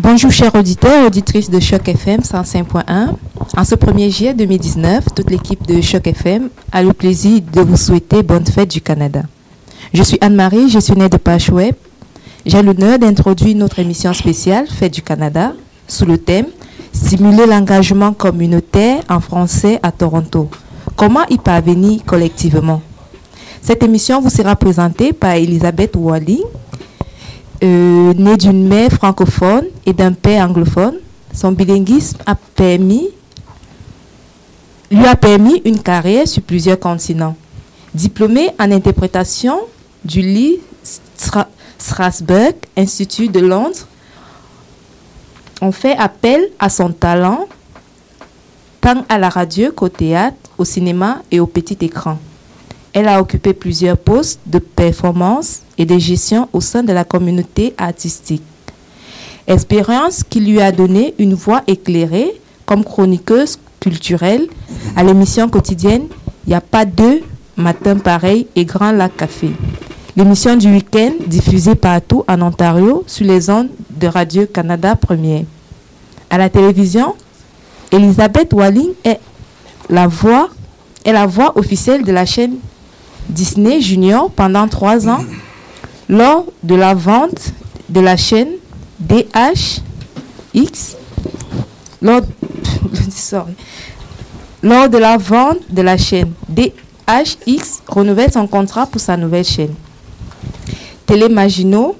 Bonjour chers auditeurs auditrices de Choc FM 105.1. En ce 1er juillet 2019, toute l'équipe de Choc FM a le plaisir de vous souhaiter bonne fête du Canada. Je suis Anne-Marie, gestionnaire de page web. J'ai l'honneur d'introduire notre émission spéciale Fête du Canada sous le thème Stimuler l'engagement communautaire en français à Toronto. Comment y parvenir collectivement? Cette émission vous sera présentée par Elisabeth Walling, euh, née d'une mère francophone et d'un père anglophone. Son bilinguisme lui a permis une carrière sur plusieurs continents. Diplômée en interprétation du Lee Strasberg Institut de Londres, on fait appel à son talent tant à la radio qu'au théâtre, au cinéma et au petit écran. Elle a occupé plusieurs postes de performance et de gestion au sein de la communauté artistique. Expérience qui lui a donné une voix éclairée comme chroniqueuse culturelle à l'émission quotidienne Il n'y a pas deux matins pareils et Grand Lac Café. L'émission du week-end diffusée partout en Ontario sur les ondes de Radio-Canada Première. À la télévision, Elisabeth Walling est la voix, est la voix officielle de la chaîne Disney Junior pendant trois ans lors de la vente de la chaîne DHX. Lors, de la vente de la chaîne DHX renouvelle son contrat pour sa nouvelle chaîne. Télé Maginot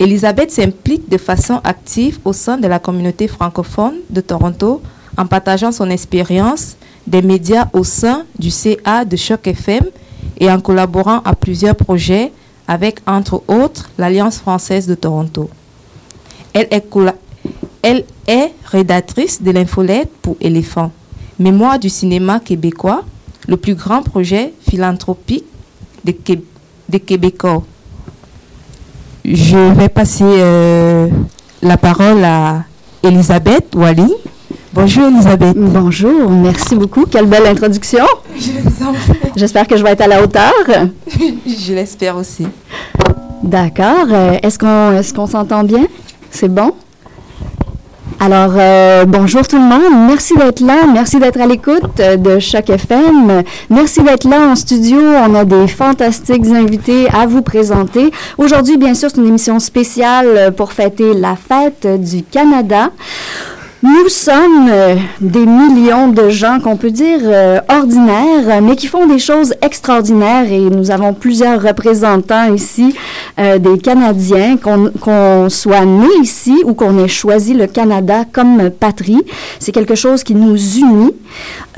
Elisabeth s'implique de façon active au sein de la communauté francophone de Toronto en partageant son expérience des médias au sein du CA de Choc FM et en collaborant à plusieurs projets avec, entre autres, l'Alliance française de Toronto. Elle est, rédactrice de l'infolette pour Éléphant, Mémoire du cinéma québécois, le plus grand projet philanthropique des Québécois je vais passer euh, la parole à Elisabeth Wally. Bonjour Elisabeth. Bonjour, merci beaucoup. Quelle belle introduction. J'espère que je vais être à la hauteur. je l'espère aussi. D'accord. Euh, est-ce qu'on est qu'on s'entend bien? C'est bon? Alors, euh, bonjour tout le monde. Merci d'être là. Merci d'être à l'écoute euh, de Choc FM. Merci d'être là en studio. On a des fantastiques invités à vous présenter. Aujourd'hui, bien sûr, c'est une émission spéciale pour fêter la fête du Canada. Nous sommes euh, des millions de gens qu'on peut dire euh, ordinaires, mais qui font des choses extraordinaires et nous avons plusieurs représentants ici euh, des Canadiens, qu'on soit né ici ou qu'on ait choisi le Canada comme patrie. C'est quelque chose qui nous unit.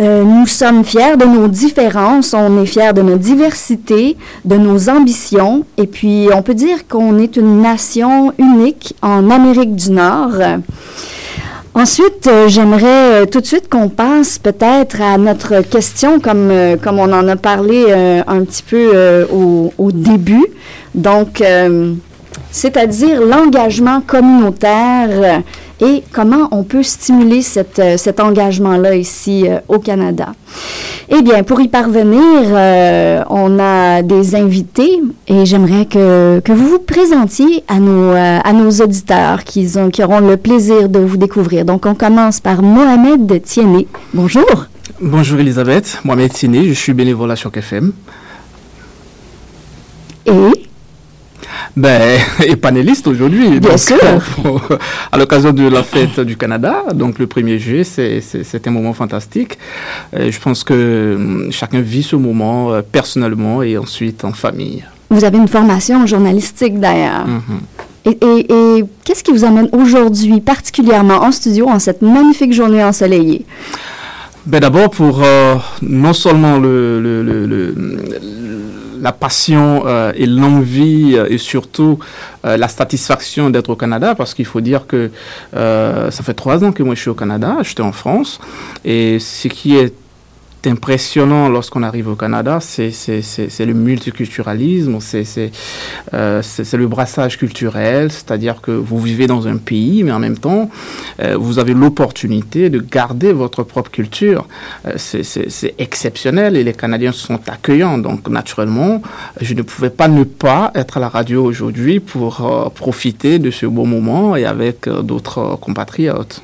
nous sommes fiers de nos différences, on est fiers de notre diversité, de nos ambitions et puis on peut dire qu'on est une nation unique en Amérique du Nord. Ensuite, euh, j'aimerais euh, tout de suite qu'on passe peut-être à notre question, comme, euh, comme on en a parlé un petit peu au, au, début. Donc, c'est-à-dire l'engagement communautaire et comment on peut stimuler cette, cet engagement-là ici au Canada? Eh bien, pour y parvenir, euh, on a des invités et j'aimerais que, que, vous vous présentiez à nos, euh, à nos auditeurs qui, ont, qui auront le plaisir de vous découvrir. Donc, on commence par Mohamed Tienné. Bonjour. Bonjour Elisabeth, Mohamed Tienné, je suis bénévole à Choc FM. Et? Ben, et panéliste aujourd'hui. Bien sûr. à l'occasion de la fête du Canada, donc le 1er juillet, c'est un moment fantastique. je pense que hum, chacun vit ce moment euh, personnellement et ensuite en famille. Vous avez une formation journalistique d'ailleurs. Mm-hmm. Et, et, qu'est-ce qui vous amène aujourd'hui particulièrement en studio en cette magnifique journée ensoleillée? Ben D'abord pour euh, non seulement le, le, le la passion euh, et l'envie euh, et surtout euh, la satisfaction d'être au Canada parce qu'il faut dire que ça fait trois ans que moi je suis au Canada, j'étais en France et ce qui est impressionnant lorsqu'on arrive au Canada, c'est le multiculturalisme, euh, c'est le brassage culturel, c'est-à-dire que vous vivez dans un pays, mais en même temps, euh, vous avez l'opportunité de garder votre propre culture. Euh, c'est exceptionnel et les Canadiens sont accueillants. Donc, naturellement, je ne pouvais pas ne pas être à la radio aujourd'hui pour profiter de ce beau moment et avec d'autres compatriotes.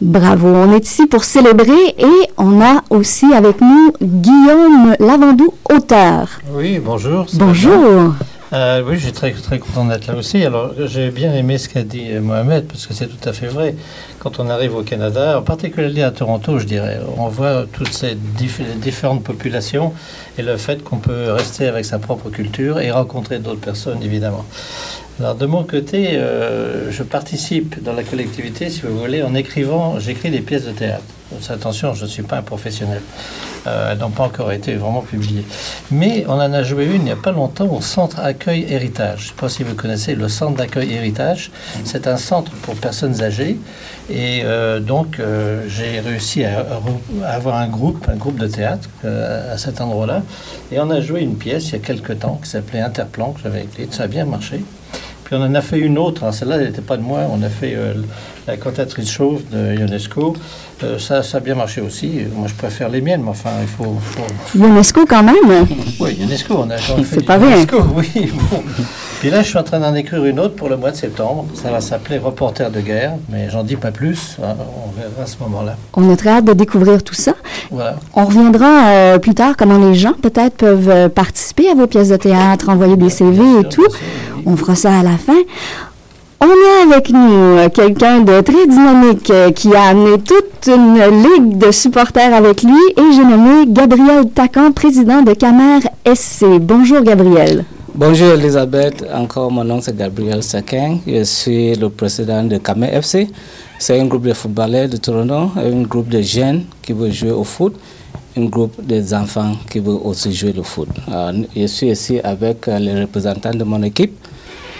Bravo, on est ici pour célébrer et on a aussi avec nous Guillaume Lavandou, auteur. Oui, bonjour. Bonjour. Euh, oui, je suis très, très content d'être là aussi. Alors, j'ai bien aimé ce qu'a dit Mohamed, parce que c'est tout à fait vrai. Quand on arrive au Canada, en particulier à Toronto, je dirais, on voit toutes ces différentes populations et le fait qu'on peut rester avec sa propre culture et rencontrer d'autres personnes, évidemment. Alors de mon côté, euh, je participe dans la collectivité, si vous voulez, en écrivant, j'écris des pièces de théâtre. Attention, je ne suis pas un professionnel. Euh, elles n'ont pas encore été vraiment publiées. Mais on en a joué une il n'y a pas longtemps au Centre Accueil Héritage. Je ne sais pas si vous connaissez le Centre d'Accueil Héritage. C'est un centre pour personnes âgées. Et euh, donc, j'ai réussi à, avoir un groupe, un groupe de théâtre à cet endroit-là. Et on a joué une pièce il y a quelques temps qui s'appelait Interplan, que j'avais écrite. Ça a bien marché. Puis on en a fait une autre, hein. celle-là, elle n'était pas de moi, on a fait euh, la cantatrice chauve de UNESCO. Euh, ça, ça a bien marché aussi. Moi, je préfère les miennes, mais enfin, il faut. faut... UNESCO quand même Oui, UNESCO, on a fait C'est pas vrai. UNESCO, oui. Puis là, je suis en train d'en écrire une autre pour le mois de septembre. Ça va s'appeler Reporter de guerre, mais j'en dis pas plus. Hein. On verra à ce moment-là. On a très hâte de découvrir tout ça. Voilà. On reviendra euh, plus tard comment les gens peut-être peuvent participer à vos pièces de théâtre, envoyer des CV et tout. On fera ça à la fin. On a avec nous euh, quelqu'un de très dynamique euh, qui a amené toute une ligue de supporters avec lui et j'ai nommé Gabriel Tacan, président de Camer SC. Bonjour Gabriel. Bonjour Elisabeth, encore mon nom c'est Gabriel Tacan, je suis le président de Camer FC. C'est un groupe de footballeurs de Toronto, un groupe de jeunes qui veut jouer au foot, un groupe des enfants qui veut aussi jouer au foot. je suis ici avec euh, les représentants de mon équipe.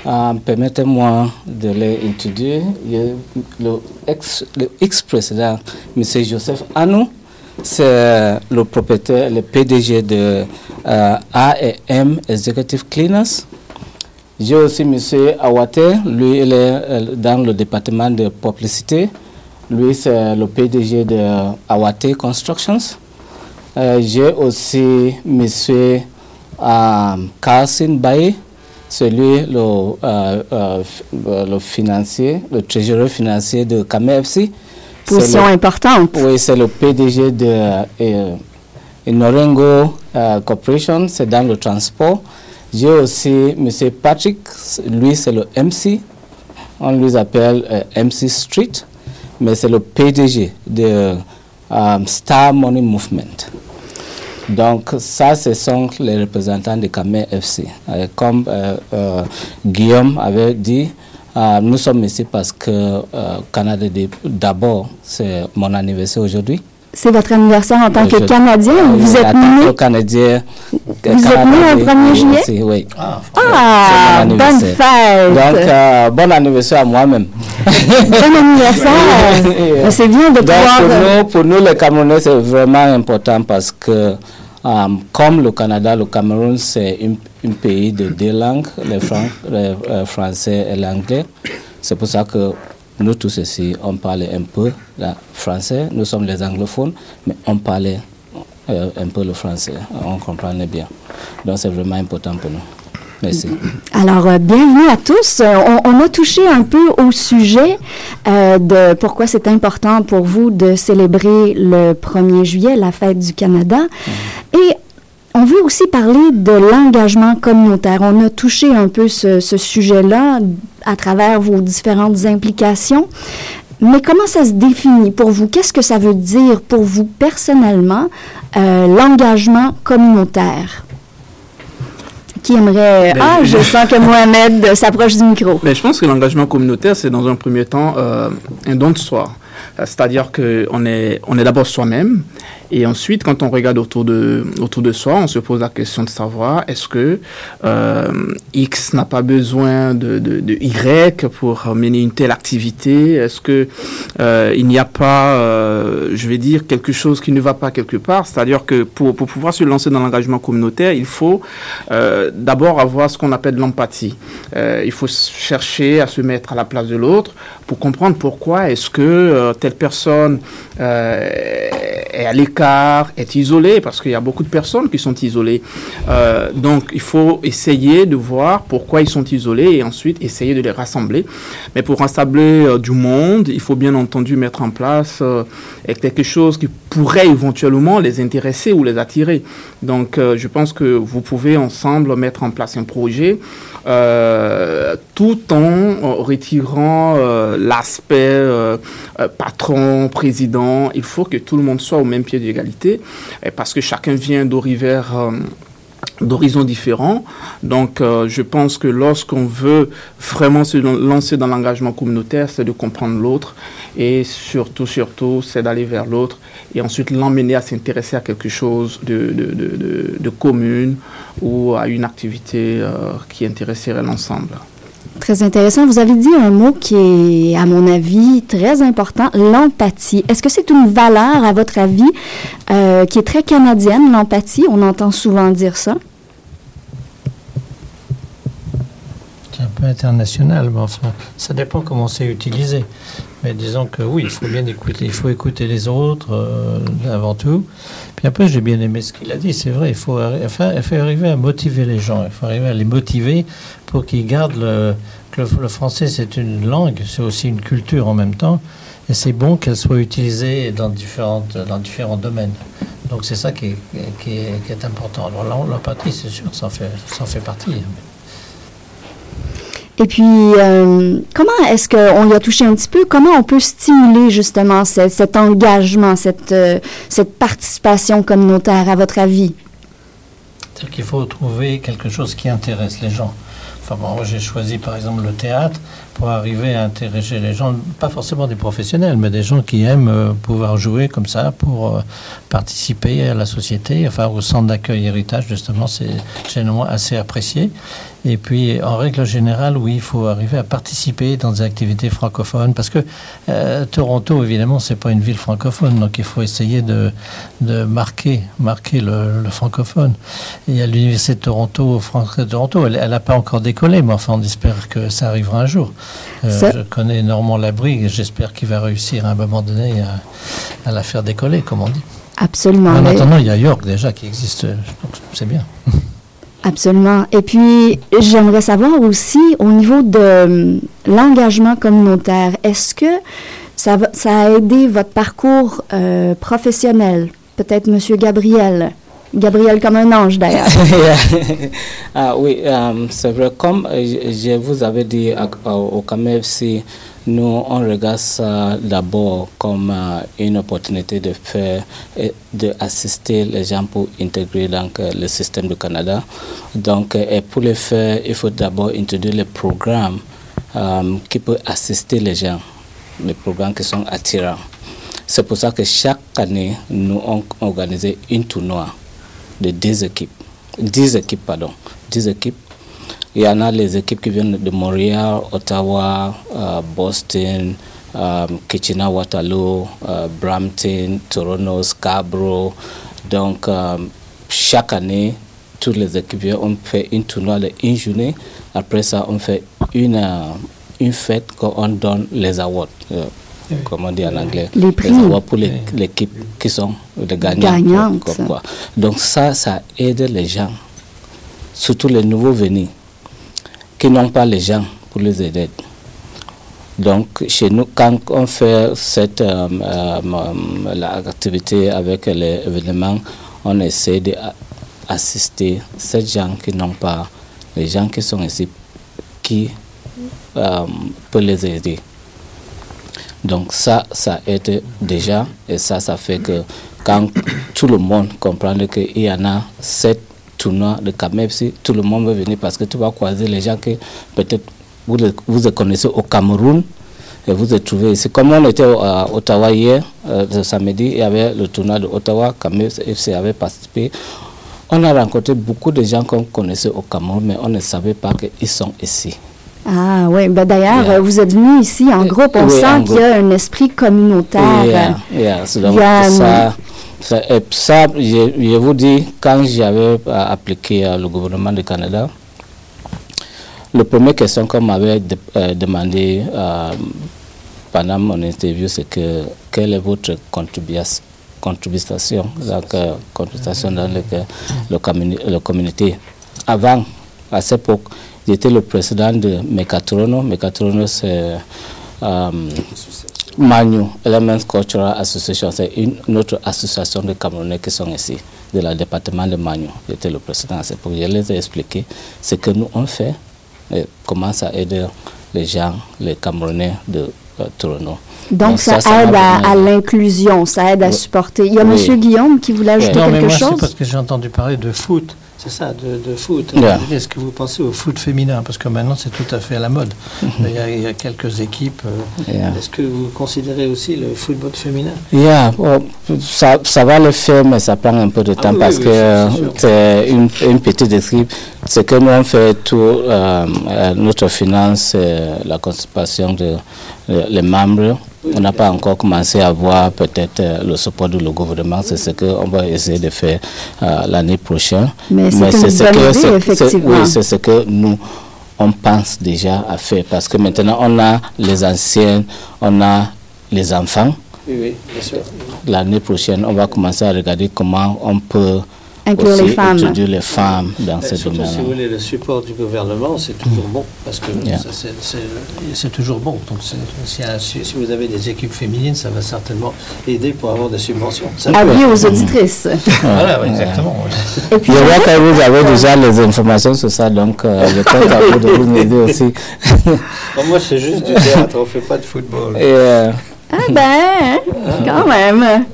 Euh, permettez-moi de les introduire. Le ex-président, M. Joseph Anou, c'est le propriétaire, le PDG de euh, A&M Executive Cleaners. J'ai aussi M. Awate, lui il est euh, dans le département de publicité. Lui c'est le PDG de Awate Constructions. J'ai aussi M. Carson Baye, c'est lui le, euh, euh, le financier, le trésorier financier de KMFC. Position importante. Oui, c'est le PDG de euh, Norengo Corporation, c'est dans le transport. J'ai aussi M. Patrick, lui c'est le MC, on lui appelle MC Street, mais c'est le PDG de Star Money Movement. Donc ça, ce sont les représentants de Camer FC. Euh, comme euh, euh, Guillaume avait dit, nous sommes ici parce que Canada d'abord, c'est mon anniversaire aujourd'hui. C'est votre anniversaire en tant que Canadien Vous êtes né Canadien. Vous êtes né le 1er juillet Oui. Ah, ah bonne fête Donc, bon anniversaire à moi-même. bon anniversaire C'est bien de pouvoir... Pour nous, pour nous, les Camerounais, c'est vraiment important parce que euh, comme le Canada, le Cameroun, c'est un, pays de deux langues, le, euh, français et l'anglais. C'est pour ça que nous tous ici, on parlait un peu le français. Nous sommes les anglophones, mais on parlait euh, un peu le français. On comprenait bien. Donc c'est vraiment important pour nous. Merci. Alors, euh, bienvenue à tous. Euh, on, a touché un peu au sujet euh, de pourquoi c'est important pour vous de célébrer le 1er juillet, la fête du Canada. Et on veut aussi parler de l'engagement communautaire. On a touché un peu ce, sujet-là à travers vos différentes implications. Mais comment ça se définit pour vous? Qu'est-ce que ça veut dire pour vous personnellement, l'engagement communautaire? qui aimerait... Ben, ah, je sens que Mohamed s'approche du micro. Mais ben, je pense que l'engagement communautaire, c'est dans un premier temps euh, un don de soi. C'est-à-dire qu'on est, on est d'abord soi-même. Et ensuite, quand on regarde autour de, autour de soi, on se pose la question de savoir est-ce que euh, X n'a pas besoin de, de, Y pour mener une telle activité? Est-ce que euh, il n'y a pas, euh, je vais dire, quelque chose qui ne va pas quelque part? C'est-à-dire que pour, pour pouvoir se lancer dans l'engagement communautaire, il faut d'abord avoir ce qu'on appelle l'empathie. Il faut chercher à se mettre à la place de l'autre pour comprendre pourquoi est-ce que euh, telle personne euh, est à l'écart, est isolée, parce qu'il y a beaucoup de personnes qui sont isolées. Euh, donc il faut essayer de voir pourquoi ils sont isolés et ensuite essayer de les rassembler. Mais pour rassembler du monde, il faut bien entendu mettre en place quelque chose qui pourrait éventuellement les intéresser ou les attirer. Donc euh, je pense que vous pouvez ensemble mettre en place un projet euh, tout en euh, retirant l'aspect patron, président. Il faut que tout le monde soit au même pied d'égalité parce que chacun vient d'Orivers. D'horizons différents. Donc, euh, je pense que lorsqu'on veut vraiment se lancer dans l'engagement communautaire, c'est de comprendre l'autre et surtout, surtout, c'est d'aller vers l'autre et ensuite l'emmener à s'intéresser à quelque chose de, de, de, de commune ou à une activité euh, qui intéresserait l'ensemble. Très intéressant. Vous avez dit un mot qui est, à mon avis, très important, l'empathie. Est-ce que c'est une valeur, à votre avis, euh, qui est très canadienne, l'empathie? On entend souvent dire ça. C'est un peu international, mais enfin, ça dépend comment c'est utilisé. Mais disons que oui, il faut bien écouter, il faut écouter les autres euh, avant tout. Puis après, j'ai bien aimé ce qu'il a dit, c'est vrai, il faut, enfin, il arriver à motiver les gens, il faut arriver à les motiver pour qu'ils gardent le, que le, français, c'est une langue, c'est aussi une culture en même temps, et c'est bon qu'elle soit utilisée dans, différentes, dans différents domaines. Donc c'est ça qui est, qui est, qui est important. Alors l'em- l'empathie, c'est sûr, ça en fait, ça en fait partie. Et puis, euh, comment est-ce qu'on y a touché un petit peu, comment on peut stimuler justement ce- cet engagement, cette, euh, cette participation communautaire, à votre avis? C'est-à-dire qu'il faut trouver quelque chose qui intéresse les gens. Enfin, moi, j'ai choisi par exemple le théâtre pour arriver à intéresser les gens, pas forcément des professionnels, mais des gens qui aiment euh, pouvoir jouer comme ça pour euh, participer à la société, enfin au centre d'accueil héritage, justement, c'est généralement assez apprécié. Et puis, en règle générale, oui, il faut arriver à participer dans des activités francophones, parce que euh, Toronto, évidemment, c'est pas une ville francophone, donc il faut essayer de, de marquer, marquer le, le francophone. Et à l'Université de Toronto, français de Toronto, elle n'a pas encore décollé, mais enfin, on espère que ça arrivera un jour. Euh, Je connais Normand Labrie et j'espère qu'il va réussir à un moment donné à, à la faire décoller, comme on dit. Absolument. En attendant, il y a York déjà qui existe, donc c'est bien. Absolument. Et puis, j'aimerais savoir aussi, au niveau de euh, l'engagement communautaire, est-ce que ça, a aidé votre parcours euh, professionnel? Peut-être Monsieur Gabriel. Gabriel comme un ange, d'ailleurs. ah oui, euh, c'est vrai. Comme je vous avais dit à- à- au nous, on regarde ça d'abord comme euh, une opportunité de faire, et de assister les gens pour intégrer donc, euh, le système du Canada. Donc, euh, et pour le faire, il faut d'abord introduire les programmes qui peuvent assister les gens, les programmes qui sont attirants. C'est pour ça que chaque année, nous on organisé une tournoi de 10 équipes. 10 équipes, pardon. 10 équipes. Il y en a les équipes qui viennent de Montréal, Ottawa, euh, Boston, euh, Kitchener-Waterloo, euh, Brampton, Toronto, Scarborough. Donc, euh, chaque année, toutes les équipes viennent, on fait une tournoi de une journée. Après ça, on fait une, une fête qu'on donne les awards. euh, comme on dit en anglais. Les prix. awards pour les- l'équipe qui sont les gagnants. Gagnantes. comme quoi. Donc ça, ça aide les gens, surtout les nouveaux venus, qui n'ont pas les gens pour les aider. Donc chez nous, quand on fait cette euh, euh, euh, l'activité avec les événements, on essaie d'assister ces gens qui n'ont pas, les gens qui sont ici, qui euh, peuvent les aider. Donc ça, ça aide déjà et ça, ça fait que quand tout le monde comprend qu'il y en a sept tournois de KMFC, tout le monde va venir parce que tu vas croiser les gens que peut-être vous les, vous les connaissez au Cameroun et vous êtes trouvé ici. Comme on était à Ottawa hier, ce samedi, il y avait le tournoi de Ottawa, Camus FC avait participé. On a rencontré beaucoup de gens qu'on connaissait au Cameroun, mais on ne savait pas qu'ils sont ici. Ah oui, ben d'ailleurs, vous êtes venu ici en groupe. On sent qu'il y a un esprit communautaire. Oui, donc ça, ça, ça je, vous dis, quand j'avais appliqué le gouvernement du Canada, la première question qu'on m'avait de, demandé pendant mon interview, c'est que quelle est votre contribution contribution, euh, contribution dans le, communauté. Avant, à cette époque, j'étais le président de Mecatrono. Mecatrono, c'est euh, Manu Elements Cultural Association. C'est une, autre association de Camerounais qui sont ici, de la département de Manu. J'étais le président à cette époque. Je les ai expliqué ce que nous on fait et comment ça aide les gens, les Camerounais de euh, Toronto. Donc, ça, aide à, l'inclusion, ça aide à supporter. Il y a M. Guillaume qui voulait ajouter non, quelque mais moi, chose? C'est parce que j'ai entendu parler de foot. C'est ça, de, de foot. Est-ce que vous pensez au foot féminin? Parce que maintenant, c'est tout à fait à la mode. il, y a, il, y a, quelques équipes. Euh, est-ce que vous considérez aussi le football féminin? Yeah. ça, ça va le faire, mais ça prend un peu de temps ah, oui, parce oui, que c'est c'est une, une, petite équipe. C'est que nous, on fait tout, euh, notre finance, la constipation de les membres. On n'a pas encore commencé à voir peut-être le support du gouvernement. C'est ce qu'on va essayer de faire euh, l'année prochaine. Mais c'est ce que. Oui, ce nous, on pense déjà à faire. Parce que maintenant, on a les anciens, on a les enfants. Oui, oui, bien sûr. L'année prochaine, on va commencer à regarder comment on peut Inclure aussi les femmes. les femmes dans ce Surtout domaine. si vous voulez le support du gouvernement, c'est toujours bon parce que Yeah. c'est- toujours bon. Donc si, vous avez des équipes féminines, ça va certainement aider pour avoir des subventions. Avis aux auditrices. Voilà, ouais, exactement. Et puis, Je vois que vous avez déjà les informations sur ça, donc euh, je compte à vous de vous aider aussi. Bon, moi, c'est juste du théâtre, on ne fait pas de football. Et, euh, ah ben, quand même.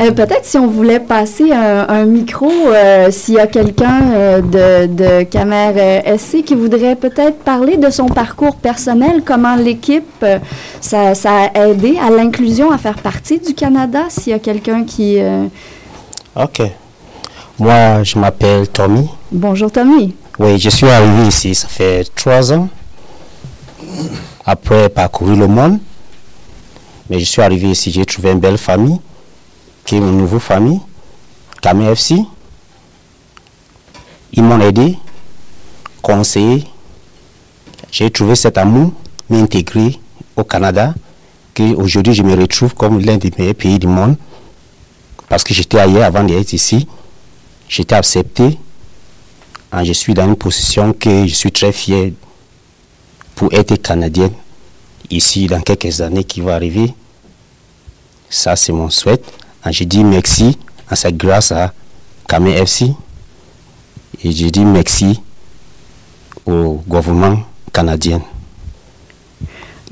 Euh, Peut-être si on voulait passer un, un micro, euh, s'il y a quelqu'un euh, de, de Camer SC qui voudrait peut-être parler de son parcours personnel, comment l'équipe, ça, ça a aidé à l'inclusion, à faire partie du Canada, s'il y a quelqu'un qui... Ok. Moi, je m'appelle Tommy. Bonjour Tommy. Oui, je suis arrivé ici, ça fait trois ans. Après parcourir le monde. Mais je suis arrivé ici, j'ai trouvé une belle famille, qui est une nouvelle famille, Kame FC. Ils m'ont aidé, conseillé. J'ai trouvé cet amour, m'intégrer au Canada, que aujourd'hui je me retrouve comme l'un des meilleurs pays du monde. Parce que j'étais ailleurs avant d'être ici. J'étais accepté. Ah, je suis dans une position que je suis très fier pour être canadienne ici dans quelques années qui vont arriver. Ça, c'est mon souhait. Ah, je dis merci à cette grâce à Kame FC. Et je dis merci au gouvernement canadien.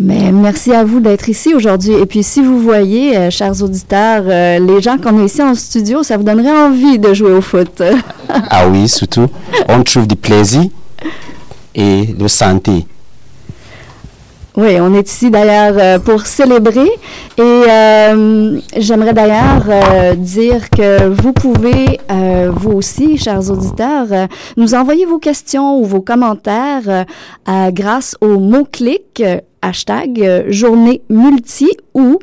Mais merci à vous d'être ici aujourd'hui. Et puis, si vous voyez, euh, chers auditeurs, euh, les gens qu'on a ici en studio, ça vous donnerait envie de jouer au foot. Ah oui, surtout, on trouve du plaisir et de santé. Oui, on est ici d'ailleurs euh, pour célébrer. Et euh, j'aimerais d'ailleurs euh, dire que vous pouvez, euh, vous aussi, chers auditeurs, euh, nous envoyer vos questions ou vos commentaires euh, grâce au mot-clic hashtag journée multi ou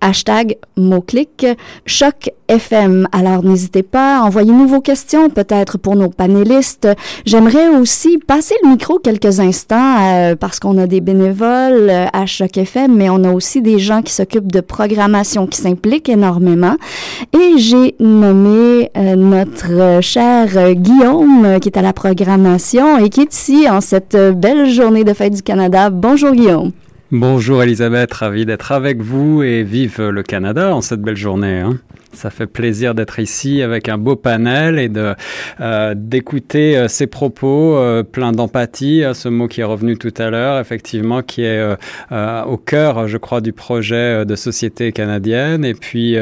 hashtag mot-clic choc FM. Alors n'hésitez pas, envoyez-nous vos questions peut-être pour nos panélistes. J'aimerais aussi passer le micro quelques instants euh, parce qu'on a des bénévoles euh, à Choc FM, mais on a aussi des gens qui s'occupent de programmation, qui s'impliquent énormément. Et j'ai nommé euh, notre euh, cher euh, Guillaume qui est à la programmation et qui est ici en cette belle journée de fête du Canada. Bonjour Guillaume. Bonjour Elisabeth, ravi d'être avec vous et vive le Canada en cette belle journée. hein. Ça fait plaisir d'être ici avec un beau panel et de euh, d'écouter euh, ces propos euh, pleins d'empathie, euh, ce mot qui est revenu tout à l'heure, effectivement, qui est euh, euh, au cœur, je crois, du projet de société canadienne. Et puis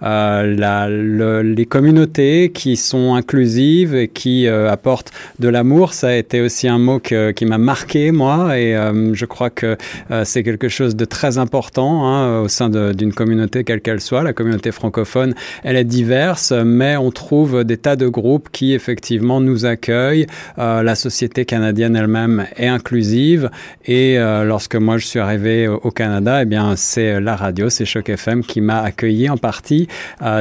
la, le- les communautés qui sont inclusives et qui apportent de l'amour, ça a été aussi un mot que- qui m'a marqué moi. Et je crois que c'est quelque chose de très important hein, au sein d'une communauté quelle qu'elle soit. La communauté francophone, elle est diverse, mais on trouve des tas de groupes qui effectivement nous accueillent. la société canadienne elle-même est inclusive et lorsque moi je suis arrivé au, Canada, eh bien c'est la radio, c'est Choc FM qui m'a accueilli en partie.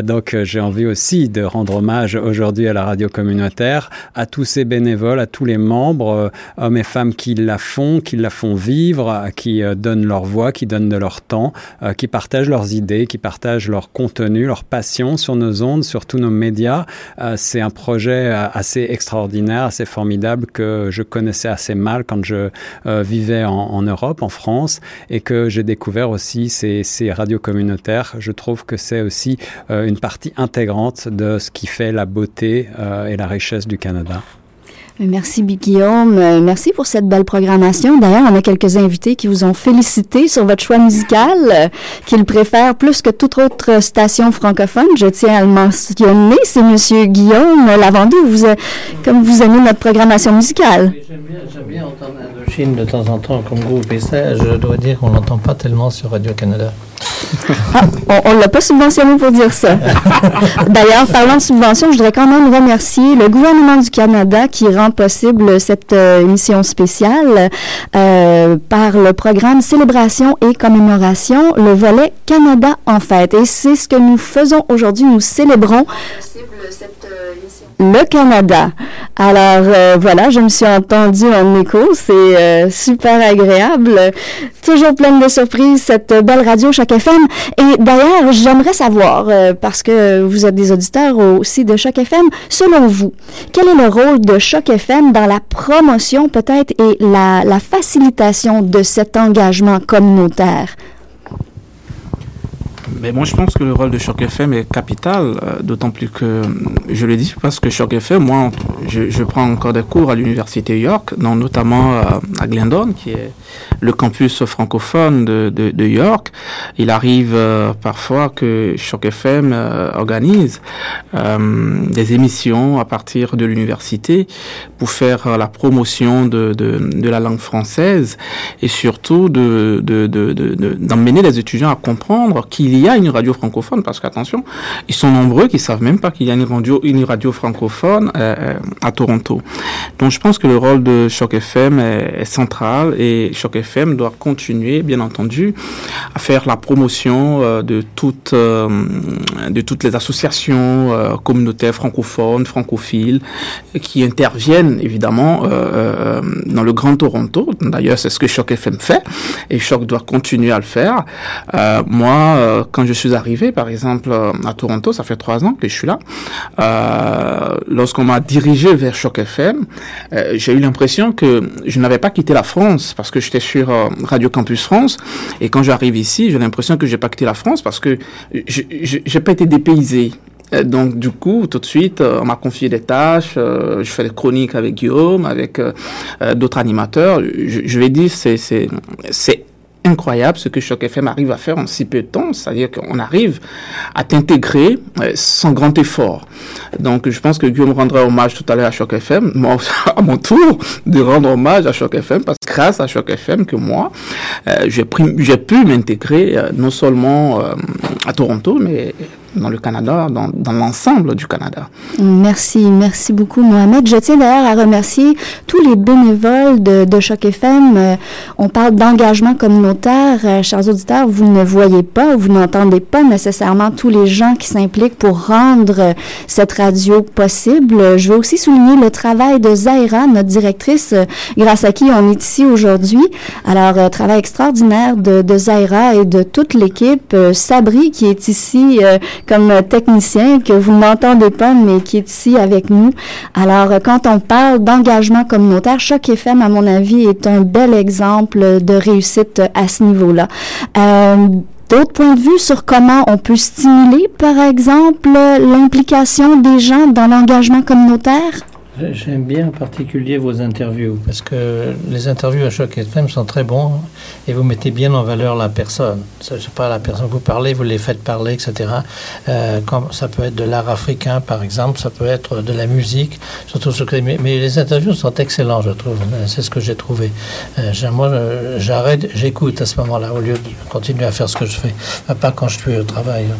donc j'ai envie aussi de rendre hommage aujourd'hui à la radio communautaire, à tous ces bénévoles, à tous les membres, euh, hommes et femmes qui la font, qui la font vivre, qui euh, donnent leur voix, qui donnent de leur temps, euh, qui partagent leurs idées, qui partagent leur contenu, leur sur nos ondes, sur tous nos médias. C'est un projet assez extraordinaire, assez formidable que je connaissais assez mal quand je vivais en, Europe, en France, et que j'ai découvert aussi ces, ces radios communautaires. Je trouve que c'est aussi une partie intégrante de ce qui fait la beauté et la richesse du Canada. Merci Guillaume. Euh, merci pour cette belle programmation. D'ailleurs, on a quelques invités qui vous ont félicité sur votre choix musical, euh, qu'ils préfèrent plus que toute autre station francophone. Je tiens à le mentionner. C'est Monsieur Guillaume Lavandou. Vous, comme vous aimez notre programmation musicale. J'aime bien, bien, entendre De temps en temps comme groupe. Et ça, je dois dire qu'on l'entend pas tellement sur Radio-Canada. Ah, on ne l'a pas subventionné pour dire ça. D'ailleurs, parlant de subvention, je voudrais quand même remercier le gouvernement du Canada qui rend possible cette euh, émission spéciale euh, par le programme Célébration et Commémoration, le volet Canada en fête. Et c'est ce que nous faisons aujourd'hui. Nous célébrons cette le Canada. Alors euh, voilà, je me suis entendue en écho, c'est euh, super agréable. Toujours pleine de surprises, cette belle radio Choc FM. Et d'ailleurs, j'aimerais savoir, euh, parce que vous êtes des auditeurs aussi de Choc FM, selon vous, quel est le rôle de Choc FM dans la promotion peut-être et la, la facilitation de cet engagement communautaire? Mais moi, je pense que le rôle de Choc FM est capital, euh, d'autant plus que, je le dis parce que Choc FM, moi, je, prends encore des cours à l'Université York, notamment euh, à Glendon, qui est le campus francophone de, de, York. Il arrive euh, parfois que Choc FM organise des émissions à partir de l'université pour faire la promotion de, de, la langue française et surtout de, d'emmener les étudiants à comprendre qu'il y a une radio francophone, parce qu'attention, ils sont nombreux qui savent même pas qu'il y a une radio, une radio francophone euh, euh, à Toronto. Donc je pense que le rôle de Choc FM est, central et Choc FM doit continuer, bien entendu, à faire la promotion euh, de toutes de toutes les associations communautaires francophones, francophiles, qui interviennent évidemment dans le Grand Toronto. D'ailleurs, c'est ce que Choc FM fait et Choc doit continuer à le faire. moi, quand je suis arrivé, par exemple, euh, à Toronto, ça fait trois ans que je suis là, euh, lorsqu'on m'a dirigé vers Choc FM, euh, j'ai eu l'impression que je n'avais pas quitté la France parce que j'étais sur Radio Campus France. Et quand j'arrive ici, j'ai l'impression que j'ai pas quitté la France parce que j'ai pas été dépaysé. Donc du coup, tout de suite, on m'a confié des tâches. je fais des chroniques avec Guillaume, avec d'autres animateurs. Je, vais dire, c'est c'est incroyable ce que Choc FM arrive à faire en si peu de temps, c'est-à-dire qu'on arrive à t'intégrer euh, sans grand effort. Donc je pense que Guillaume rendra hommage tout à l'heure à Choc FM, à mon tour de rendre hommage à Choc FM, parce que grâce à Choc FM que moi, euh, j'ai pu m'intégrer euh, non seulement à Toronto, mais dans le Canada, dans, dans l'ensemble du Canada. Merci, merci beaucoup Mohamed. Je tiens d'ailleurs à remercier tous les bénévoles de, de Choc FM. Euh, on parle d'engagement communautaire. Euh, chers auditeurs, vous ne voyez pas, vous n'entendez pas nécessairement tous les gens qui s'impliquent pour rendre euh, cette radio possible. Je veux aussi souligner le travail de Zaira, notre directrice, grâce à qui on est ici aujourd'hui. Alors, travail extraordinaire de, de Zaira et de toute l'équipe. Sabri qui est ici comme technicien que vous n'entendez pas, mais qui est ici avec nous. Alors, quand on parle d'engagement communautaire, Choc FM, à mon avis, est un bel exemple de réussite à ce niveau-là. Euh, D'autres points de vue sur comment on peut stimuler, par exemple, l'implication des gens dans l'engagement communautaire? J'aime bien en particulier vos interviews parce que les interviews à Choc FM sont très bons et vous mettez bien en valeur la personne. Je sais pas, la personne que vous parlez, vous les faites parler, etc. Euh, comme ça peut être de l'art africain, par exemple, ça peut être de la musique, surtout ce que, mais, mais les interviews sont excellents, je trouve. C'est ce que j'ai trouvé. Euh, moi, j'arrête, j'écoute à ce moment-là, au lieu de continuer à faire ce que je fais. Pas quand je suis au travail.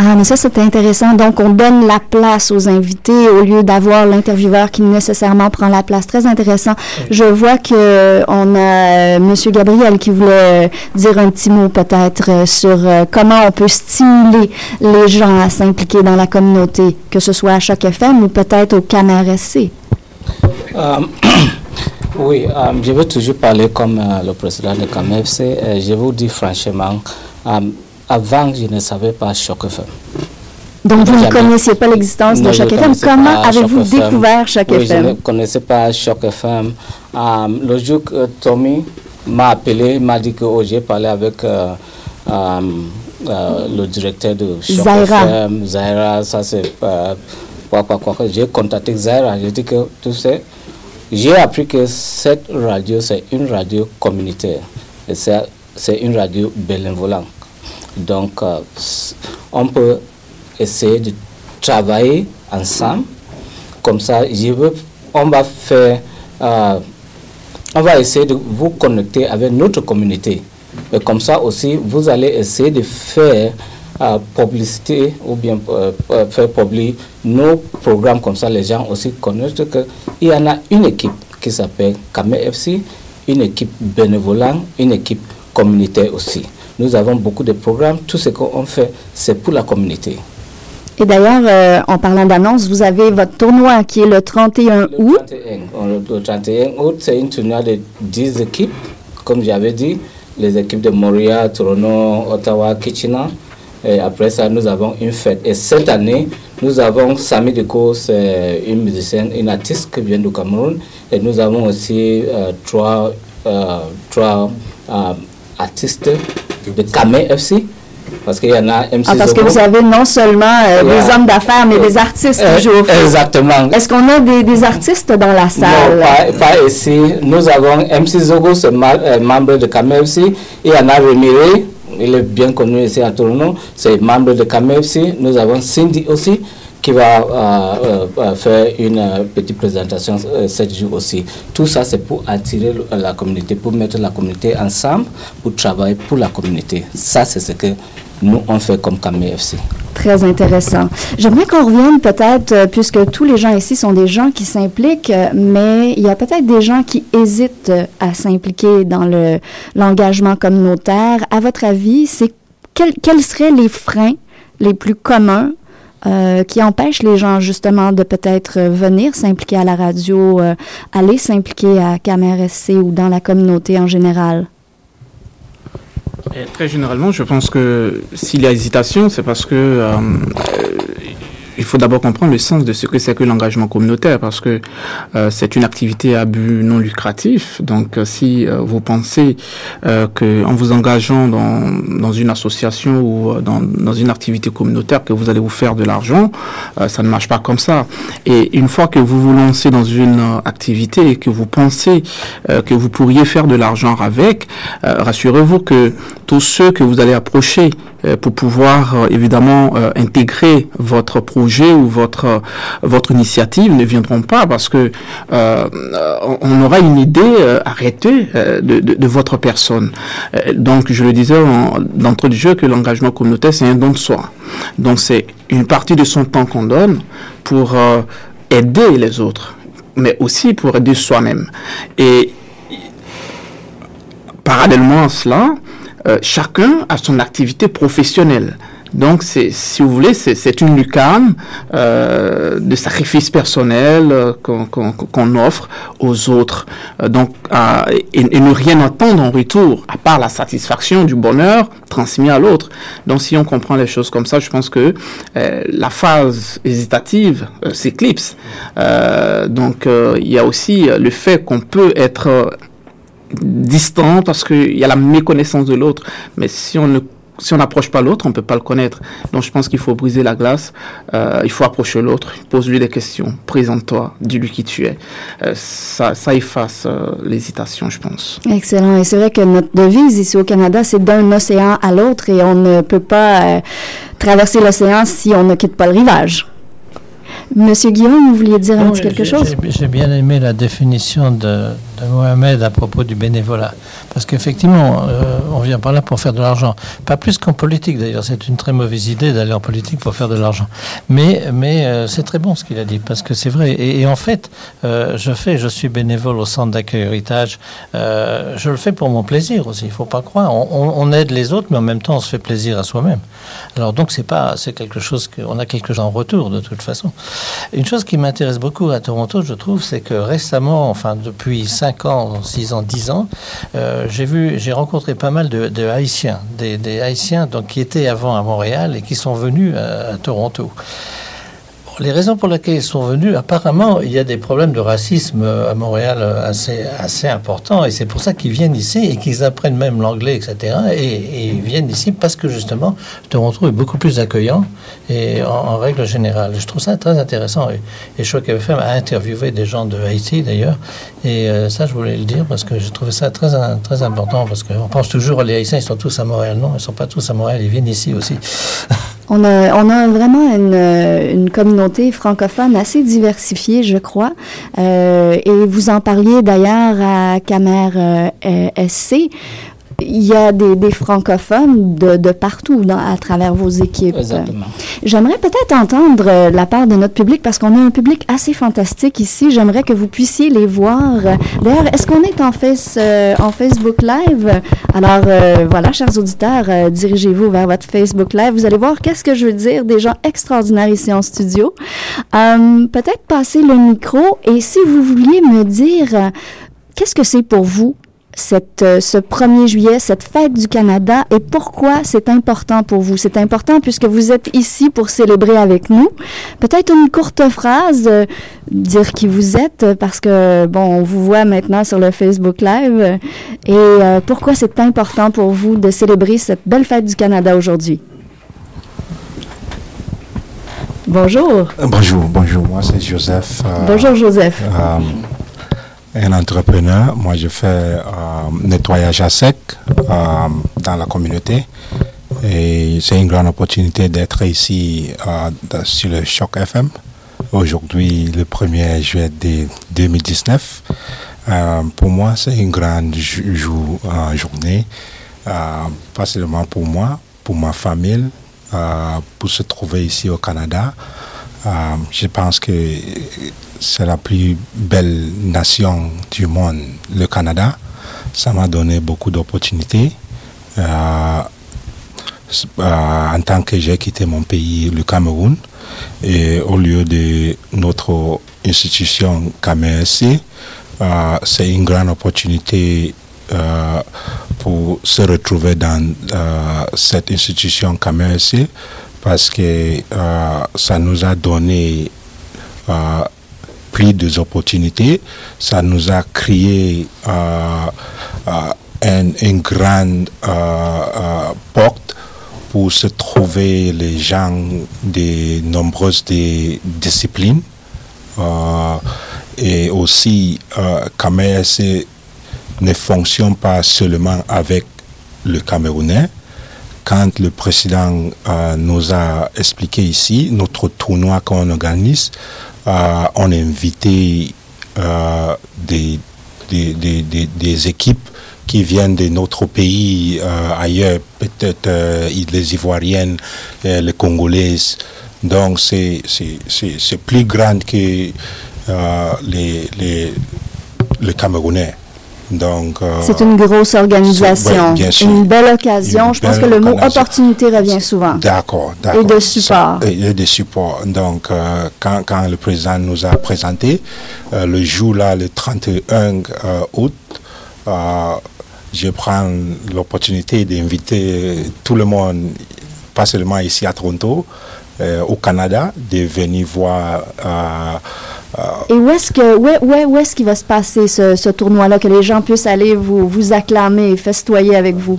Ah, mais ça, c'était intéressant. Donc, on donne la place aux invités au lieu d'avoir l'intervieweur qui nécessairement prend la place. Très intéressant. Je vois que on a euh, Monsieur Gabriel qui voulait dire un petit mot peut-être euh, sur euh, comment on peut stimuler les gens à s'impliquer dans la communauté, que ce soit à Choc FM ou peut-être au CAMRSC. oui, je veux toujours parler comme le président de CAMRSC. je vous dis franchement, avant, je ne savais pas Choc FM. Donc, vous ne connaissiez pas l'existence de Choc FM. Comment avez-vous découvert Choc oui, FM Je ne connaissais pas Choc FM. Euh, le jour que Tommy m'a appelé, m'a dit que oh, j'ai parlé avec euh, euh, le directeur de Choc FM, Zaira, ça c'est quoi, quoi, quoi. J'ai contacté Zaira, j'ai dit que, tu sais, j'ai appris que cette radio, c'est une radio communautaire. Et c'est une radio bénévolente. Donc, euh, on peut essayer de travailler ensemble. Comme ça, je veux, on va faire, euh, on va essayer de vous connecter avec notre communauté. Et comme ça aussi, vous allez essayer de faire euh, publicité ou bien faire publier nos programmes comme ça, les gens aussi connaissent qu'il y en a une équipe qui s'appelle Kame FC, une équipe bénévolente, une équipe communautaire aussi. Nous avons beaucoup de programmes. Tout ce qu'on fait, c'est pour la communauté. Et d'ailleurs, euh, en parlant d'annonce, vous avez votre tournoi qui est le 31 août. Le 31, août, c'est une tournoi de 10 équipes, comme j'avais dit, les équipes de Montréal, Toronto, Ottawa, Kitchener. Et après ça, nous avons une fête. Et cette année, nous avons Sami Deco, c'est une musicienne, une artiste qui vient du Cameroun. Et nous avons aussi euh, trois, euh, trois artistes de Kamé FC. Parce qu'il y en a MC ah, Parce que vous avez non seulement euh, des hommes d'affaires, mais des artistes qui jouent Exactement. Est-ce qu'on a des, des, artistes dans la salle? Non, pas, ici. Nous avons MC Zogo, c'est euh, membre de Kamé FC. Il y en a Remiré, il est bien connu ici à Toronto, c'est membre de Kamé FC. Nous avons Cindy aussi qui va euh, euh, faire une euh, petite présentation cette jour aussi. Tout ça, c'est pour attirer la communauté, pour mettre la communauté ensemble, pour travailler pour la communauté. Ça, c'est ce que nous, on fait comme FC. Très intéressant. J'aimerais qu'on revienne peut-être, puisque tous les gens ici sont des gens qui s'impliquent, mais il y a peut-être des gens qui hésitent à s'impliquer dans l'engagement communautaire. À votre avis, c'est quels seraient les freins les plus communs euh, qui empêche les gens justement de peut-être euh, venir s'impliquer à la radio, euh, aller s'impliquer à SC ou dans la communauté en général? très généralement, je pense que s'il y a hésitation, c'est parce que il faut d'abord comprendre le sens de ce que c'est que l'engagement communautaire, parce que euh, c'est une activité à but non lucratif. Donc, euh, si euh, vous pensez que en vous engageant dans, dans une association ou dans, dans une activité communautaire que vous allez vous faire de l'argent, ça ne marche pas comme ça. Et une fois que vous vous lancez dans une activité et que vous pensez que vous pourriez faire de l'argent avec, rassurez-vous que tous ceux que vous allez approcher pour pouvoir évidemment intégrer votre projet ou votre votre initiative ne viendront pas parce que euh, on aura une idée euh, arrêtée euh, de, de, votre personne. donc je le disais d'entrée du jeu que l'engagement communautaire c'est un don de soi. Donc c'est une partie de son temps qu'on donne pour aider les autres, mais aussi pour aider soi-même. Et parallèlement à cela, chacun a son activité professionnelle. Donc, si vous voulez, c'est une lucarne euh, de sacrifice personnel euh, qu'on offre aux autres. Euh, donc, et, ne rien attendre en retour, à part la satisfaction du bonheur transmis à l'autre. Donc, si on comprend les choses comme ça, je pense que la phase hésitative s'éclipse. donc, il y a aussi le fait qu'on peut être distant parce qu'il y a la méconnaissance de l'autre. Mais si on ne si on n'approche pas l'autre, on ne peut pas le connaître. Donc je pense qu'il faut briser la glace, euh, il faut approcher l'autre, pose-lui des questions, présente-toi, dis-lui qui tu es. Euh, ça, ça efface euh, l'hésitation, je pense. Excellent. Et c'est vrai que notre devise ici au Canada, c'est d'un océan à l'autre et on ne peut pas euh, traverser l'océan si on ne quitte pas le rivage. Monsieur Guillaume, vous vouliez dire un petit quelque chose? j'ai- J'ai bien aimé la définition de, de Mohamed à propos du bénévolat. Parce qu'effectivement, euh, on vient par là pour faire de l'argent. Pas plus qu'en politique d'ailleurs. C'est une très mauvaise idée d'aller en politique pour faire de l'argent. Mais, mais euh, c'est très bon ce qu'il a dit, parce que c'est vrai. Et, en fait, euh, je fais, je suis bénévole au centre d'accueil héritage. Euh, je le fais pour mon plaisir aussi, il faut pas croire. On aide les autres, mais en même temps, on se fait plaisir à soi-même. Alors donc, c'est pas, c'est quelque chose qu'on a quelque chose en retour de toute façon. Une chose qui m'intéresse beaucoup à Toronto, je trouve, c'est que récemment, enfin depuis 5 ans, 6 ans, 10 ans, euh, j'ai vu, j'ai rencontré pas mal de, Haïtiens, des, Haïtiens donc, qui étaient avant à Montréal et qui sont venus à, à Toronto. Les raisons pour lesquelles ils sont venus, apparemment, il y a des problèmes de racisme euh, à Montréal euh, assez, assez importants, et c'est pour ça qu'ils viennent ici et qu'ils apprennent même l'anglais, etc. Et, ils viennent ici parce que justement, Toronto est beaucoup plus accueillant et en, règle générale. Je trouve ça très intéressant. Et, et Choc FM a interviewé des gens de Haïti d'ailleurs, et euh, ça, je voulais le dire parce que j'ai trouvé ça très, très important parce qu'on pense toujours les Haïtiens, ils sont tous à Montréal. Non, ils ne sont pas tous à Montréal, ils viennent ici aussi. On a, on a vraiment une, communauté francophone assez diversifiée, je crois. Euh, et vous en parliez d'ailleurs à Camer euh, SC. Il y a des, des francophones de, de partout dans- à travers vos équipes. Exactement. J'aimerais peut-être entendre euh, la part de notre public parce qu'on a un public assez fantastique ici. J'aimerais que vous puissiez les voir. D'ailleurs, est-ce qu'on est en, face, euh, en Facebook Live? Alors, euh, voilà, chers auditeurs, dirigez-vous vers votre Facebook Live. Vous allez voir qu'est-ce que je veux dire. Des gens extraordinaires ici en studio. Euh, peut-être passer le micro et si vous vouliez me dire euh, qu'est-ce que c'est pour vous? Cette, euh, ce 1er juillet, cette fête du Canada et pourquoi c'est important pour vous. C'est important puisque vous êtes ici pour célébrer avec nous. Peut-être une courte phrase, euh, dire qui vous êtes euh, parce que, bon, on vous voit maintenant sur le Facebook Live et euh, pourquoi c'est important pour vous de célébrer cette belle fête du Canada aujourd'hui? Bonjour. Bonjour, bonjour. Moi, c'est Joseph. euh, Bonjour Joseph. Un entrepreneur. Moi, je fais euh, nettoyage à sec euh, dans la communauté. Et c'est une grande opportunité d'être ici euh, sur le Choc FM. Aujourd'hui, le 1er juillet de 2019. Euh, pour moi, c'est une grande journée. pas seulement pour moi, pour ma famille, pour se trouver ici au Canada. Euh, je pense que c'est la plus belle nation du monde, le Canada. Ça m'a donné beaucoup d'opportunités. Euh, euh, en tant que j'ai quitté mon pays, le Cameroun, et au lieu de notre institution KMSC, euh, c'est une grande opportunité pour se retrouver dans cette institution KMSC parce que euh, ça nous a donné euh, plus d'opportunités, ça nous a créé euh, un- une grande porte pour se trouver les gens de nombreuses des disciplines. Et aussi, KMSC ne fonctionne pas seulement avec le Camerounais. Quand le président euh, nous a expliqué ici, notre tournoi qu'on organise, euh, on a invité euh, des, équipes qui viennent de notre pays ailleurs, peut-être les Ivoiriennes, les Congolaises. Donc c'est plus grand que les Camerounais. Donc, euh, C'est une grosse organisation, une belle occasion. Une Je pense que le mot opportunité revient souvent. D'accord, d'accord. Et de support. Ça- Et, de support. Donc, euh, quand, quand le président nous a présenté, euh, le jour là, le 31 euh, août, je prends l'opportunité d'inviter tout le monde, pas seulement ici à Toronto, au Canada, de venir voir Et où est-ce que où, est- où est- où est-ce qu'il va se passer ce, ce tournoi-là, que les gens puissent aller vous, vous acclamer et festoyer avec vous?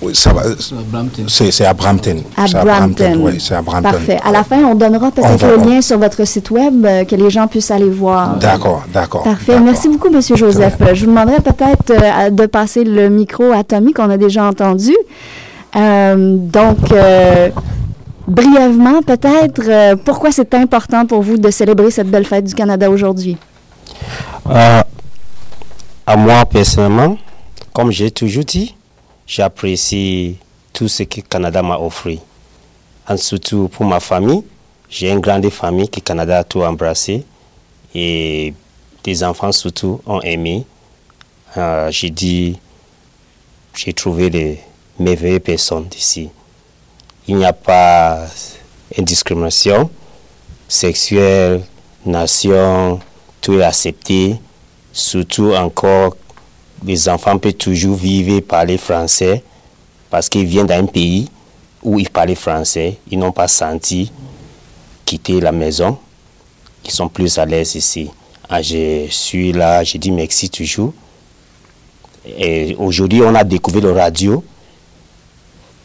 Oui, ça va- C'est c'est à Brampton. À C'est Brampton. Oui, c'est à Brampton. Parfait. À la fin, on donnera On peut-être va- le on- lien sur votre site web euh, que les gens puissent aller voir. D'accord, d'accord. Parfait. d'accord. Merci beaucoup, Monsieur Joseph. Je vous demanderais peut-être euh, de passer le micro à Tommy, qu'on a déjà entendu. Euh, donc, euh, brièvement, peut-être, euh, pourquoi c'est important pour vous de célébrer cette belle fête du Canada aujourd'hui? Euh, à moi, personnellement, comme j'ai toujours dit, j'apprécie tout ce que le Canada m'a offert. Et surtout pour ma famille, j'ai une grande famille que le Canada a tout embrassé et des enfants surtout ont aimé. Euh, j'ai dit, j'ai trouvé des merveilleuses personnes ici. Il n'y a pas de discrimination sexuelle, nation, tout est accepté. Surtout encore, les enfants peuvent toujours vivre et parler français parce qu'ils viennent d'un pays où ils parlaient français. Ils n'ont pas senti quitter la maison. Ils sont plus à l'aise ici. Ah, je suis là, je dis merci toujours. Et aujourd'hui, on a découvert le radio.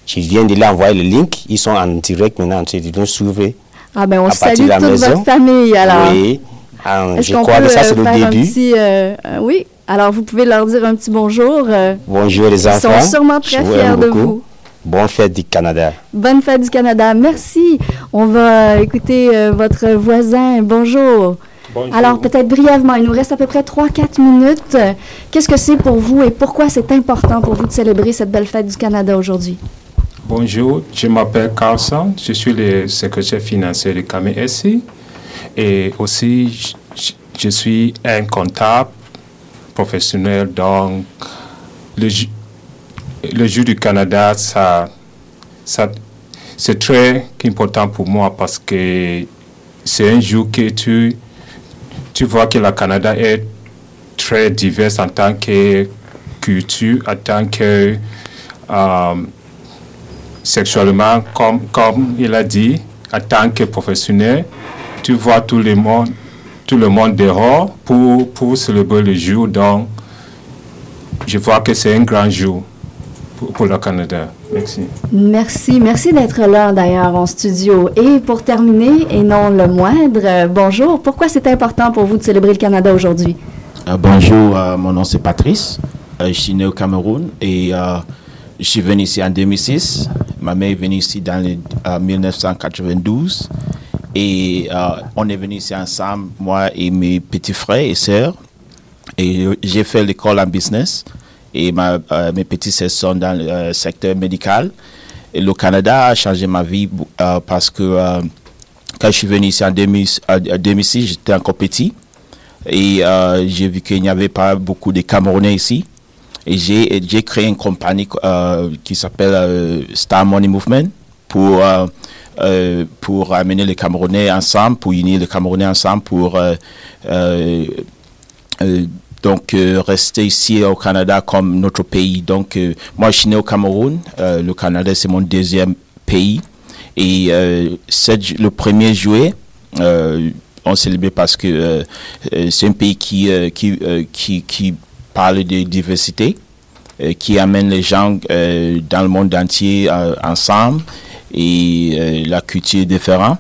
Je viens de leur envoyer le link. Ils sont en direct maintenant en train de nous suivre. Ah ben, on À partir salue de la toute maison. votre famille, alors. Oui. Ah, je crois que ça, euh, c'est le faire un début. petit... euh, euh, oui, alors vous pouvez leur dire un petit bonjour. euh, Bonjour les Ils enfants. sont sûrement très Je fiers de beaucoup. vous. Bonne fête du Canada. Bonne fête du Canada. Merci. On va écouter euh, votre voisin. Bonjour. Alors, peut-être brièvement, il nous reste à peu près 3-4 minutes. Euh, Qu'est-ce que c'est pour vous et pourquoi c'est important pour vous de célébrer cette belle fête du Canada aujourd'hui? Bonjour, je m'appelle Carlson, je suis le secrétaire financier de KMSI et aussi je- suis un comptable professionnel. Donc, le, le jour du Canada, c'est très important pour moi parce que c'est un jour que tu, tu vois que le Canada est très divers en tant que culture, en tant que euh, sexuellement, comme, comme il a dit, en tant que professionnel, tu vois tout le monde, tout le monde dehors pour, pour célébrer le jour. Donc, je vois que c'est un grand jour pour, pour le Canada. Merci. Merci. Merci d'être là, d'ailleurs, en studio. Et pour terminer, et non le moindre, euh, bonjour. Pourquoi c'est important pour vous de célébrer le Canada aujourd'hui? Euh, bonjour, euh, mon nom c'est Patrice. Euh, je suis né au Cameroun et euh, je suis venu ici en 2006. Ma mère est venue ici dans le, euh, 1992 et euh, on est venu ici ensemble, moi et mes petits frères et sœurs. Et j'ai fait l'école en business et euh, mes petits sœurs sont dans le secteur médical. Et le Canada a changé ma vie parce que quand je suis venu ici en 2000 euh, 2006, j'étais encore petit. Et j'ai vu qu'il n'y avait pas beaucoup de Camerounais ici. Et j'ai créé une compagnie euh, qui s'appelle euh, Star Money Movement pour, euh, pour amener les Camerounais ensemble, pour unir les Camerounais ensemble, pour donc rester ici au Canada comme notre pays. Donc moi je suis né au Cameroun, le Canada c'est mon deuxième pays. Et le 1er juillet, on célèbre parce que c'est un pays qui, qui parle de diversité, euh, qui amène les gens euh, dans le monde entier euh, ensemble et la culture est différente.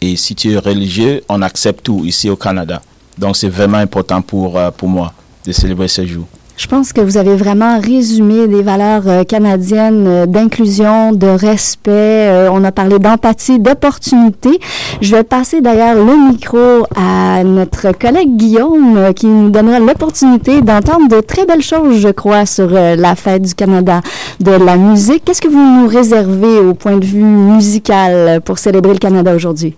Et si tu es religieux, on accepte tout ici au Canada. Donc c'est vraiment important pour, pour moi de célébrer ce jour. Je pense que vous avez vraiment résumé des valeurs euh, canadiennes euh, d'inclusion, de respect. Euh, on a parlé d'empathie, d'opportunité. Je vais passer d'ailleurs le micro à notre collègue Guillaume qui nous donnera l'opportunité d'entendre de très belles choses, je crois, sur la fête du Canada, de la musique. Qu'est-ce que vous nous réservez au point de vue musical pour célébrer le Canada aujourd'hui?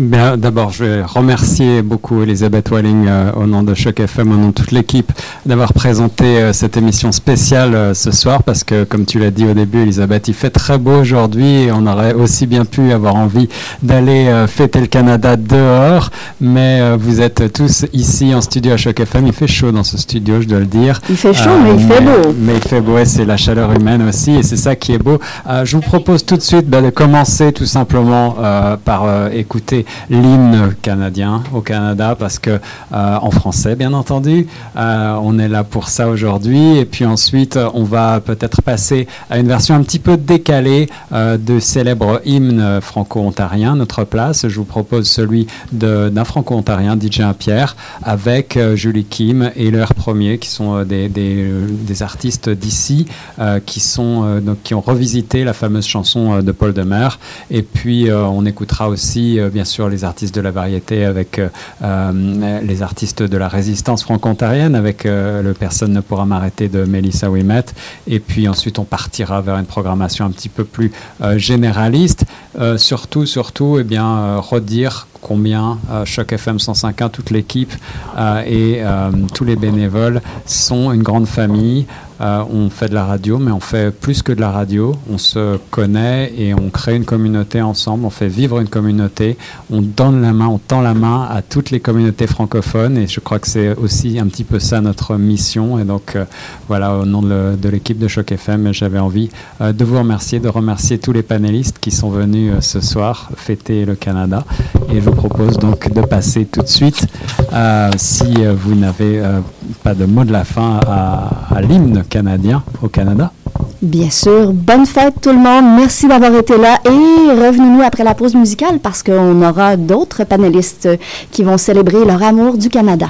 Bien, d'abord, je vais remercier beaucoup Elisabeth Walling euh, au nom de Choc FM, au nom de toute l'équipe, d'avoir présenté euh, cette émission spéciale euh, ce soir parce que, comme tu l'as dit au début, Elisabeth, il fait très beau aujourd'hui et on aurait aussi bien pu avoir envie d'aller fêter le Canada dehors, mais vous êtes tous ici en studio à Choc FM. Il fait chaud dans ce studio, je dois le dire. Il fait chaud, mais il fait beau. Mais il fait beau, et c'est la chaleur humaine aussi, et c'est ça qui est beau. Je vous propose tout de suite bah, de commencer tout simplement par écouter l'hymne canadien au Canada parce que en français, bien entendu, on est là pour ça aujourd'hui. Et puis ensuite, on va peut-être passer à une version un petit peu décalée de célèbre hymne franco-ontarien, Notre Place. Je vous propose celui d'un franco-ontarien, DJ Pierre, avec Julie Kim et leur premier, qui sont des artistes d'ici, qui, sont, donc, qui ont revisité la fameuse chanson de Paul Demer. Et puis, on écoutera aussi, bien sûr, les artistes de la variété avec les artistes de la résistance franco-ontarienne, avec le Personne ne pourra m'arrêter de Melissa Wimet. Et puis ensuite, on partira vers une programmation un petit peu plus généraliste. surtout, surtout, eh bien, redire combien Choc FM 105.1, toute l'équipe et tous les bénévoles sont une grande famille. Euh, on fait de la radio, mais on fait plus que de la radio. On se connaît et on crée une communauté ensemble. On fait vivre une communauté. On donne la main, on tend la main à toutes les communautés francophones. Et je crois que c'est aussi un petit peu ça notre mission. Et donc, euh, voilà, au nom de l'équipe de Choc FM, j'avais envie euh, de vous remercier, de remercier tous les panélistes qui sont venus ce soir fêter le Canada. Et je vous propose donc de passer tout de suite, si vous n'avez pas de mot de la fin à l'hymne canadien au Canada. Bien sûr. Bonne fête tout le monde. Merci d'avoir été là et revenez-nous après la pause musicale parce qu'on aura d'autres panélistes qui vont célébrer leur amour du Canada.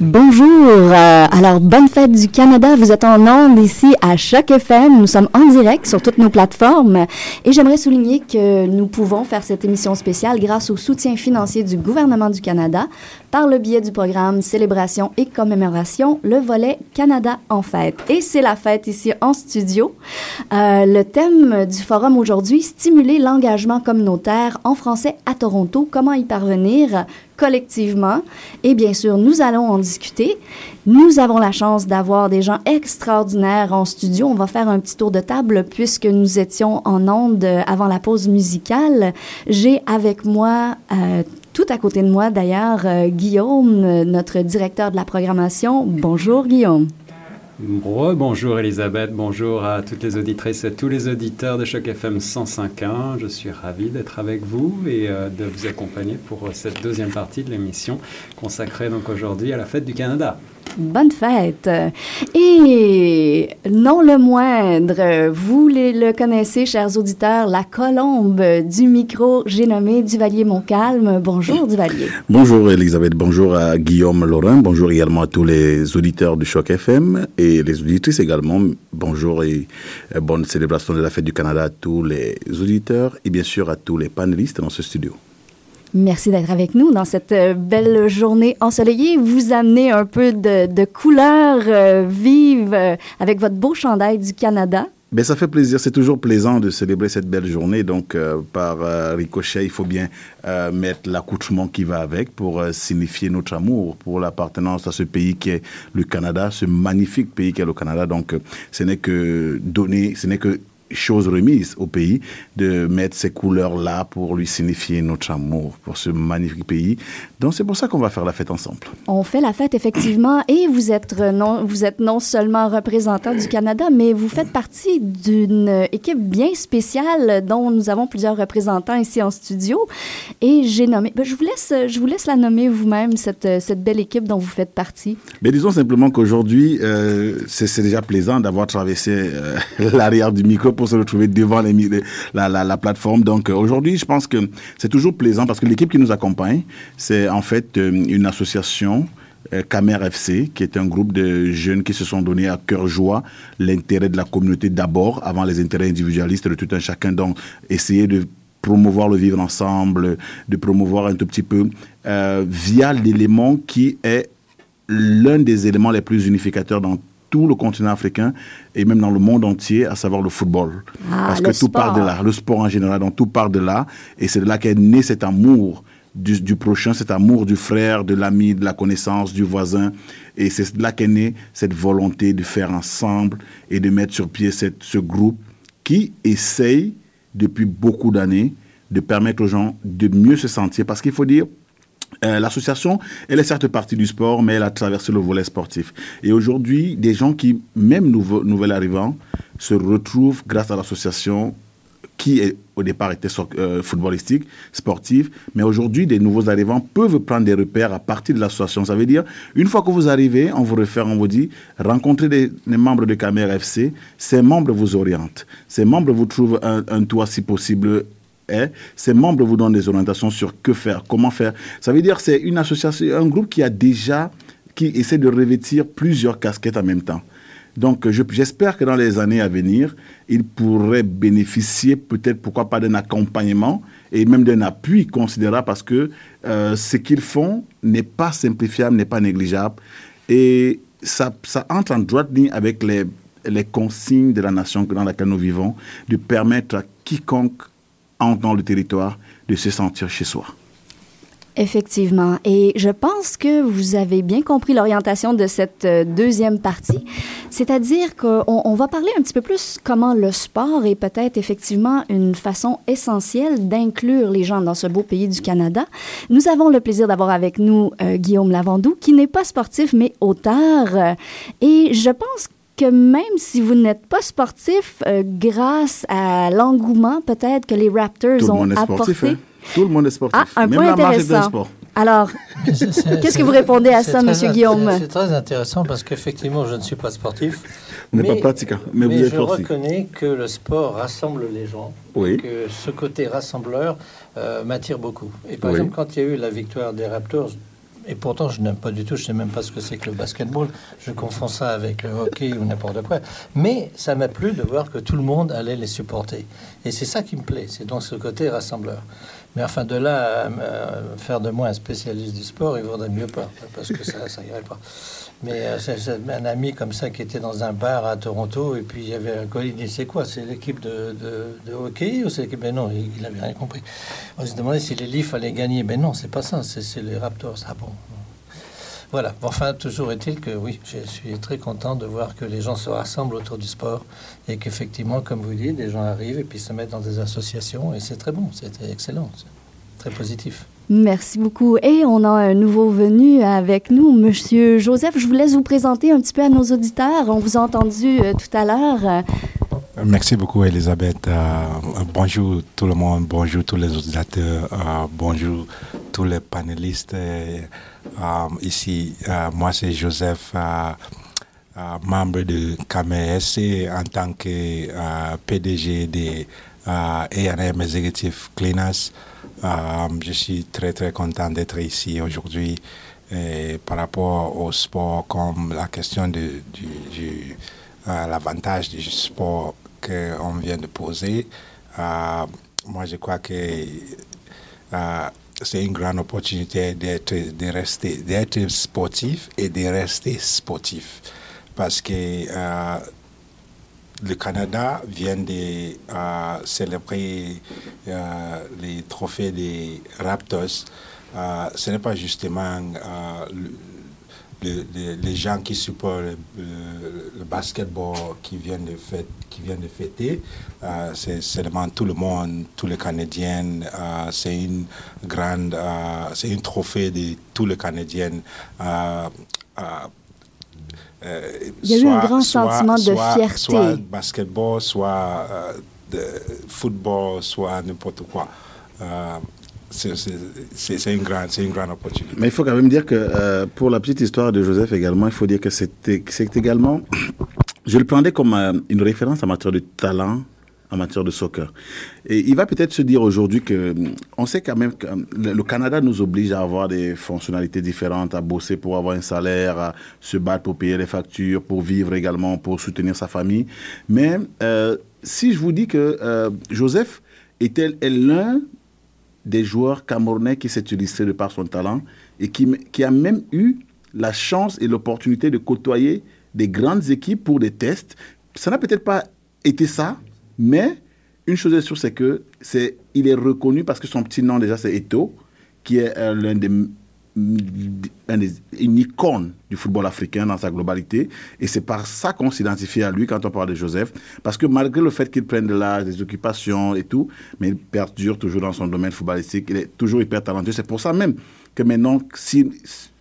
Bonjour. Euh, alors, bonne fête du Canada. Vous êtes en ondes ici à Choc FM. Nous sommes en direct sur toutes nos plateformes. Et j'aimerais souligner que nous pouvons faire cette émission spéciale grâce au soutien financier du gouvernement du Canada par le biais du programme Célébration et Commémoration, le volet Canada en fête. Et c'est la fête ici en studio. Euh, le thème du forum aujourd'hui, stimuler l'engagement communautaire en français à Toronto. Comment y parvenir? collectivement? Et bien sûr, nous allons en discuter. Nous avons la chance d'avoir des gens extraordinaires en studio. On va faire un petit tour de table puisque nous étions en onde avant la pause musicale. J'ai avec moi euh, tout à côté de moi, d'ailleurs, euh, Guillaume, notre directeur de la programmation. Bonjour, Guillaume. Bonjour Elisabeth, bonjour à toutes les auditrices et tous les auditeurs de Choc FM 105.1. Je suis ravi d'être avec vous et euh, de vous accompagner pour euh, cette deuxième partie de l'émission consacrée donc aujourd'hui à la fête du Canada. Bonne fête. Et non le moindre, vous le connaissez, chers auditeurs, la colombe du micro, j'ai nommé Duvalier Montcalm. Bonjour Duvalier. Bonjour Elisabeth, bonjour à Guillaume Laurin, bonjour également à tous les auditeurs du Choc FM et les auditrices également. Bonjour et bonne célébration de la fête du Canada à tous les auditeurs et bien sûr à tous les panélistes dans ce studio. Merci d'être avec nous dans cette euh, belle journée ensoleillée. Vous amenez un peu de, de couleurs euh, vives euh, avec votre beau chandail du Canada. Ben, ça fait plaisir, c'est toujours plaisant de célébrer cette belle journée. Donc, par ricochet, il faut bien mettre l'accoutrement qui va avec pour signifier notre amour pour l'appartenance à ce pays qui est le Canada, ce magnifique pays qui est le Canada. Donc, ce n'est que donner, ce n'est que chose remise au pays de mettre ces couleurs-là pour lui signifier notre amour pour ce magnifique pays. Donc c'est pour ça qu'on va faire la fête ensemble. On fait la fête effectivement et vous êtes non, vous êtes non seulement représentant du Canada, mais vous faites partie d'une équipe bien spéciale dont nous avons plusieurs représentants ici en studio. Et j'ai nommé, ben, je vous laisse, je vous laisse la nommer vous-même cette, cette belle équipe dont vous faites partie. Mais disons simplement qu'aujourd'hui euh, c'est déjà plaisant d'avoir traversé euh, l'arrière du micro pour se retrouver devant la, la, la, plateforme. Donc euh, aujourd'hui, je pense que c'est toujours plaisant parce que l'équipe qui nous accompagne, c'est en fait euh, une association euh, Camer FC, qui est un groupe de jeunes qui se sont donnés à cœur joie l'intérêt de la communauté d'abord, avant les intérêts individualistes de tout un chacun. Donc, essayer de promouvoir le vivre ensemble, de promouvoir un tout petit peu euh, via l'élément qui est l'un des éléments les plus unificateurs dans tout le continent africain et même dans le monde entier, à savoir le football. Ah, Parce que tout part de là, le sport en général, donc tout part de là. Et c'est de là qu'est né cet amour du, du, prochain, cet amour du frère, de l'ami, de la connaissance, du voisin. Et c'est de là qu'est née cette volonté de faire ensemble et de mettre sur pied cette, ce groupe qui essaye depuis beaucoup d'années de permettre aux gens de mieux se sentir. Parce qu'il faut dire, euh, L'association, elle est certes partie du sport, mais elle a traversé le volet sportif. Et aujourd'hui, des gens qui, même nouveau, nouvel arrivants, se retrouvent grâce à l'association qui au départ était euh, footballistique, sportif, mais aujourd'hui, des nouveaux arrivants peuvent prendre des repères à partir de l'association. Ça veut dire, une fois que vous arrivez, on vous réfère, on vous dit, rencontrez des membres de Caméra FC, ces membres vous orientent, ces membres vous trouvent un, un toit si possible est, ces membres vous donnent des orientations sur que faire, comment faire. Ça veut dire c'est une association, un groupe qui a déjà, qui essaie de revêtir plusieurs casquettes en même temps. Donc je- j'espère que dans les années à venir, ils pourraient bénéficier peut-être, pourquoi pas, d'un accompagnement et même d'un appui considérable parce que euh, ce qu'ils font n'est pas simplifiable, n'est pas négligeable. Et ça, entre en droite ligne avec les, consignes de la nation dans laquelle nous vivons, de permettre à quiconque dans le territoire de se sentir chez soi. Effectivement. Et je pense que vous avez bien compris l'orientation de cette euh, deuxième partie. C'est-à-dire qu'on on va parler un petit peu plus comment le sport est peut-être effectivement une façon essentielle d'inclure les gens dans ce beau pays du Canada. Nous avons le plaisir d'avoir avec nous euh, Guillaume Lavandou, qui n'est pas sportif, mais auteur. Et je pense que même si vous n'êtes pas sportif, euh, grâce à l'engouement peut-être que les Raptors Tout le ont monde est apporté... sportif. hein. Tout le monde est sportif. Ah, un Même point la intéressant. sport. Alors, qu'est-ce que vous répondez à ça, Monsieur Guillaume? C'est très intéressant parce qu'effectivement, je ne suis pas sportif. Vous n'êtes pas pratiquant, mais vous êtes je sportif. reconnais que le sport rassemble les gens. Oui. Et que ce côté rassembleur euh, m'attire beaucoup. Et par Oui. exemple, quand il y a eu la victoire des Raptors, et pourtant je n'aime pas du tout, je ne sais même pas ce que c'est que le basketball, je confonds ça avec le hockey ou n'importe quoi. Mais ça m'a plu de voir que tout le monde allait les supporter. Et c'est ça qui me plaît, c'est donc ce côté rassembleur. Mais enfin, de là à faire de moi un spécialiste du sport, il vaudrait mieux pas, parce que ça, ça irait pas. Mais euh, un ami comme ça qui était dans un bar à Toronto, et puis il y avait un collègue, il dit C'est quoi C'est l'équipe de, de- hockey ou c'est l'équipe? Ben non, il n'avait rien compris. On se demandait si les Leafs allaient gagner. Ben non, c'est pas ça, c'est les Raptors. Ah bon Voilà. Enfin, toujours est-il que oui, je suis très content de voir que les gens se rassemblent autour du sport et qu'effectivement, comme vous dites, les gens arrivent et puis se mettent dans des associations, et c'est très bon, c'est excellent, très positif. Merci beaucoup. Et on a un nouveau venu avec nous, Monsieur Joseph. Je vous laisse vous présenter un petit peu à nos auditeurs. On vous a entendu euh, tout à l'heure. Merci beaucoup, Elisabeth. Euh, bonjour tout le monde, bonjour tous les auditeurs, euh, bonjour tous les panélistes. ici, moi, c'est Joseph, membre de KMSC en tant que PDG de euh, ARM Executive Cleaners. Euh, je suis très, très content d'être ici aujourd'hui. Par rapport au sport, comme la question de, euh, l'avantage du sport qu'on vient de poser. Euh, moi, je crois que c'est une grande opportunité d'être, de rester, d'être sportif et de rester sportif. Parce que le Canada vient de euh, célébrer euh, les trophées des Raptors. Euh, ce n'est pas justement euh, le- le- le- les gens qui supportent le, basketball qui viennent de, fêter. C'est seulement tout le monde, tous les Canadiens. c'est une grande, c'est une trophée de tous les Canadiens. Euh, Il y a eu un grand sentiment de soit- fierté. Soit basketball, soit euh, de football, soit n'importe quoi. Euh, c'est- une, grande- c'est une grande opportunité. Mais il faut quand même dire que euh, pour la petite histoire de Joseph également, il faut dire que c'était c'est également, je le prenais comme euh, une référence en matière de talent, en matière de soccer. Et il va peut-être se dire aujourd'hui que on sait quand même que hum, le, Canada nous oblige à avoir des fonctionnalités différentes, à bosser pour avoir un salaire, à se battre pour payer les factures, pour vivre également, pour soutenir sa famille. Mais euh, si je vous dis que euh, Joseph était est l'un des joueurs camerounais qui s'est illustré de par son talent et qui, qui a même eu la chance et l'opportunité de côtoyer des grandes équipes pour des tests? Ça n'a peut-être pas été ça, mais une chose est sûre, c'est que c'est, il est reconnu parce que son petit nom déjà c'est Eto, qui est euh, l'un un des- une icône du football africain dans sa globalité. Et c'est par ça qu'on s'identifie à lui quand on parle de Joseph. Parce que malgré le fait qu'il prenne de l'âge, des occupations et tout, mais il perdure toujours dans son domaine footballistique. Il est toujours hyper talentueux. C'est pour ça même que maintenant, si,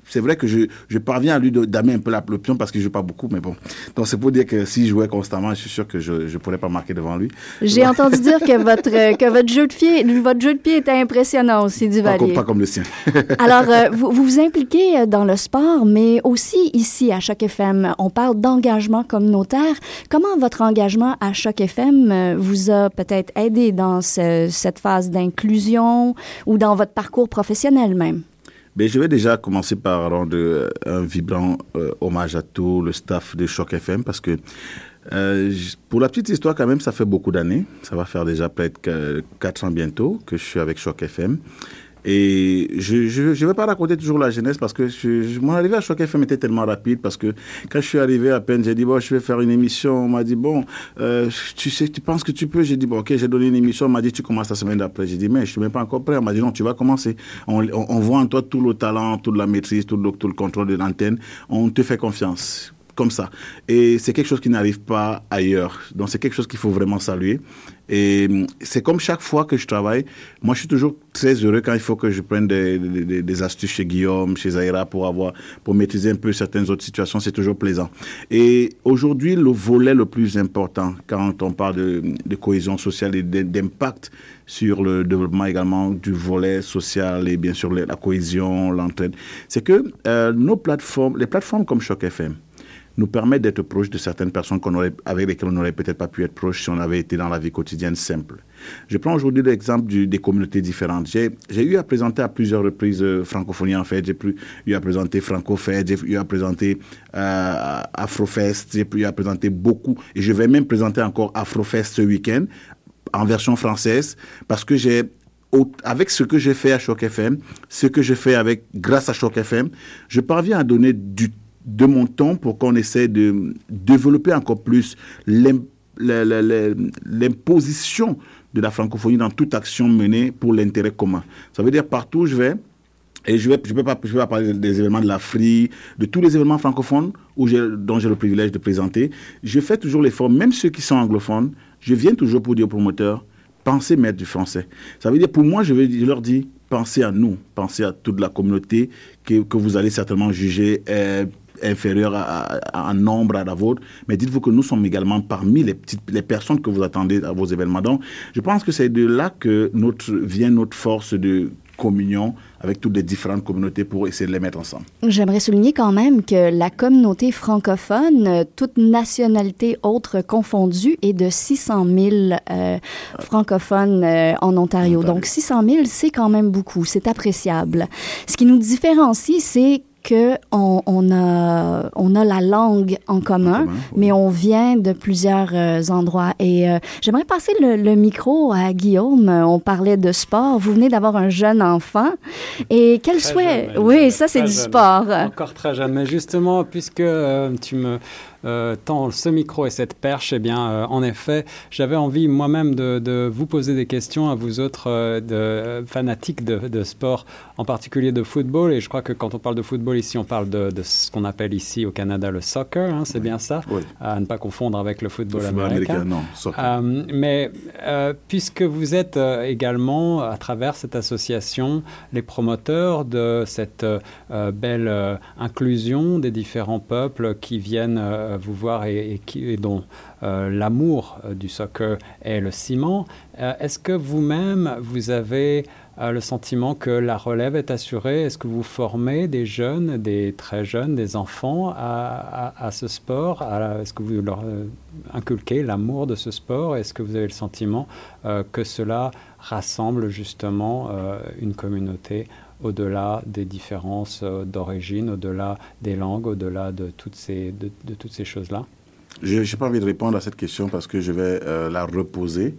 c'est vrai que je, je parviens à lui damer un peu la pion parce qu'il joue pas beaucoup, mais bon. Donc c'est pour dire que s'il jouait constamment, je suis sûr que je ne pourrais pas marquer devant lui. J'ai entendu dire que votre, que votre jeu de pied, votre jeu de pied était impressionnant aussi, Duvalier. Pas comme, pas comme le sien. Alors, euh, vous, vous vous impliquez euh, dans le sport, mais aussi ici à Choc FM, on parle d'engagement communautaire. Comment votre engagement à Choc FM euh, vous a peut-être aidé dans ce, cette phase d'inclusion ou dans votre parcours professionnel même? Je vais déjà commencer par rendre euh, un vibrant euh, hommage à tout le staff de Choc FM parce que euh, pour la petite histoire, quand même, ça fait beaucoup d'années. Ça va faire déjà peut-être 4 ans bientôt que je suis avec Choc FM. Et je ne vais pas raconter toujours la jeunesse parce que mon arrivée à Choc FM était tellement rapide parce que quand je suis arrivé à peine, j'ai dit, bon, je vais faire une émission. On m'a dit, bon, euh, tu sais, tu penses que tu peux? J'ai dit, bon, ok, j'ai donné une émission. On m'a dit, tu commences la semaine d'après. J'ai dit, mais je suis même pas encore prêt. On m'a dit, non, tu vas commencer. On, voit en toi tout le talent, toute la maîtrise, tout le contrôle de l'antenne. On te fait confiance comme ça. Et c'est quelque chose qui n'arrive pas ailleurs. Donc c'est quelque chose qu'il faut vraiment saluer. Et c'est comme chaque fois que je travaille, moi je suis toujours très heureux quand il faut que je prenne des, astuces chez Guillaume, chez Zaira pour avoir, pour maîtriser un peu certaines autres situations. C'est toujours plaisant. Et aujourd'hui, le volet le plus important quand on parle de, de cohésion sociale et d'impact sur le développement également du volet social et bien sûr la cohésion, l'entraide, c'est que euh, nos plateformes, les plateformes comme Choc FM, nous permet d'être proche de certaines personnes qu'on aurait, avec lesquelles on n'aurait peut-être pas pu être proche si on avait été dans la vie quotidienne simple. Je prends aujourd'hui l'exemple des communautés différentes. J'ai eu à présenter à plusieurs reprises euh, Francophonie en fait, j'ai eu à présenter FrancoFed, j'ai eu à présenter euh, Afrofest, j'ai eu à présenter beaucoup, et je vais même présenter encore Afrofest ce week-end en version française parce que j'ai avec ce que j'ai fait à Choc FM, ce que j'ai fait avec grâce à Choc FM, je parviens à donner du de mon temps pour qu'on essaie de développer encore plus l'imposition de la francophonie dans toute action menée pour l'intérêt commun. Ça veut dire partout où je vais, et je vais, je vais pas, pas parler des événements de l'Afrique, de tous les événements francophones où dont j'ai le privilège de présenter. Je fais toujours l'effort, même ceux qui sont anglophones, je viens toujours pour dire aux promoteurs, pensez mettre du français. Ça veut dire, pour moi, je, vais, je leur dis, pensez à nous, pensez à toute la communauté que, que vous allez certainement juger euh, inférieur à, en nombre à la vôtre, mais dites-vous que nous sommes également parmi les, petites, les personnes que vous attendez à vos événements. Donc, je pense que c'est de là que notre, vient notre force de communion avec toutes les différentes communautés pour essayer de les mettre ensemble. J'aimerais souligner quand même que la communauté francophone, toute nationalité autre confondue, est de 600 000 euh, francophones euh, en Ontario. Donc 600 000, c'est quand même beaucoup, c'est appréciable. Ce qui nous différencie, c'est que on, on, a, on a la langue en commun, mais on vient de plusieurs euh, endroits. Et euh, j'aimerais passer le, le, micro à Guillaume. On parlait de sport. Vous venez d'avoir un jeune enfant. Et quel souhait... oui, ça, c'est du sport. Encore très jeune. Mais justement, puisque euh, tu me euh, tant ce micro et cette perche, eh bien, euh, en effet, j'avais envie moi-même de, de, vous poser des questions à vous autres euh, de, fanatiques de, de, sport, en particulier de football. Et je crois que quand on parle de football ici, on parle de, ce qu'on appelle ici au Canada le soccer, hein, c'est bien ça, oui. à ne pas confondre avec le football, le football américain. américain. non, soccer. mais puisque vous êtes également, à travers cette association, les promoteurs de cette belle inclusion des différents peuples qui viennent vous voir et, dont euh, l'amour euh, du soccer est le ciment, euh, est-ce que vous-même, vous avez le sentiment que la relève est assurée? Est-ce que vous formez des jeunes, des très jeunes, des enfants à ce sport? Est-ce que vous leur inculquez l'amour de ce sport? Est-ce que vous avez le sentiment que cela rassemble justement une communauté au-delà des différences d'origine, au-delà des langues, au-delà de toutes ces, de, toutes ces choses-là? Je n'ai pas envie de répondre à cette question parce que je vais euh, la reposer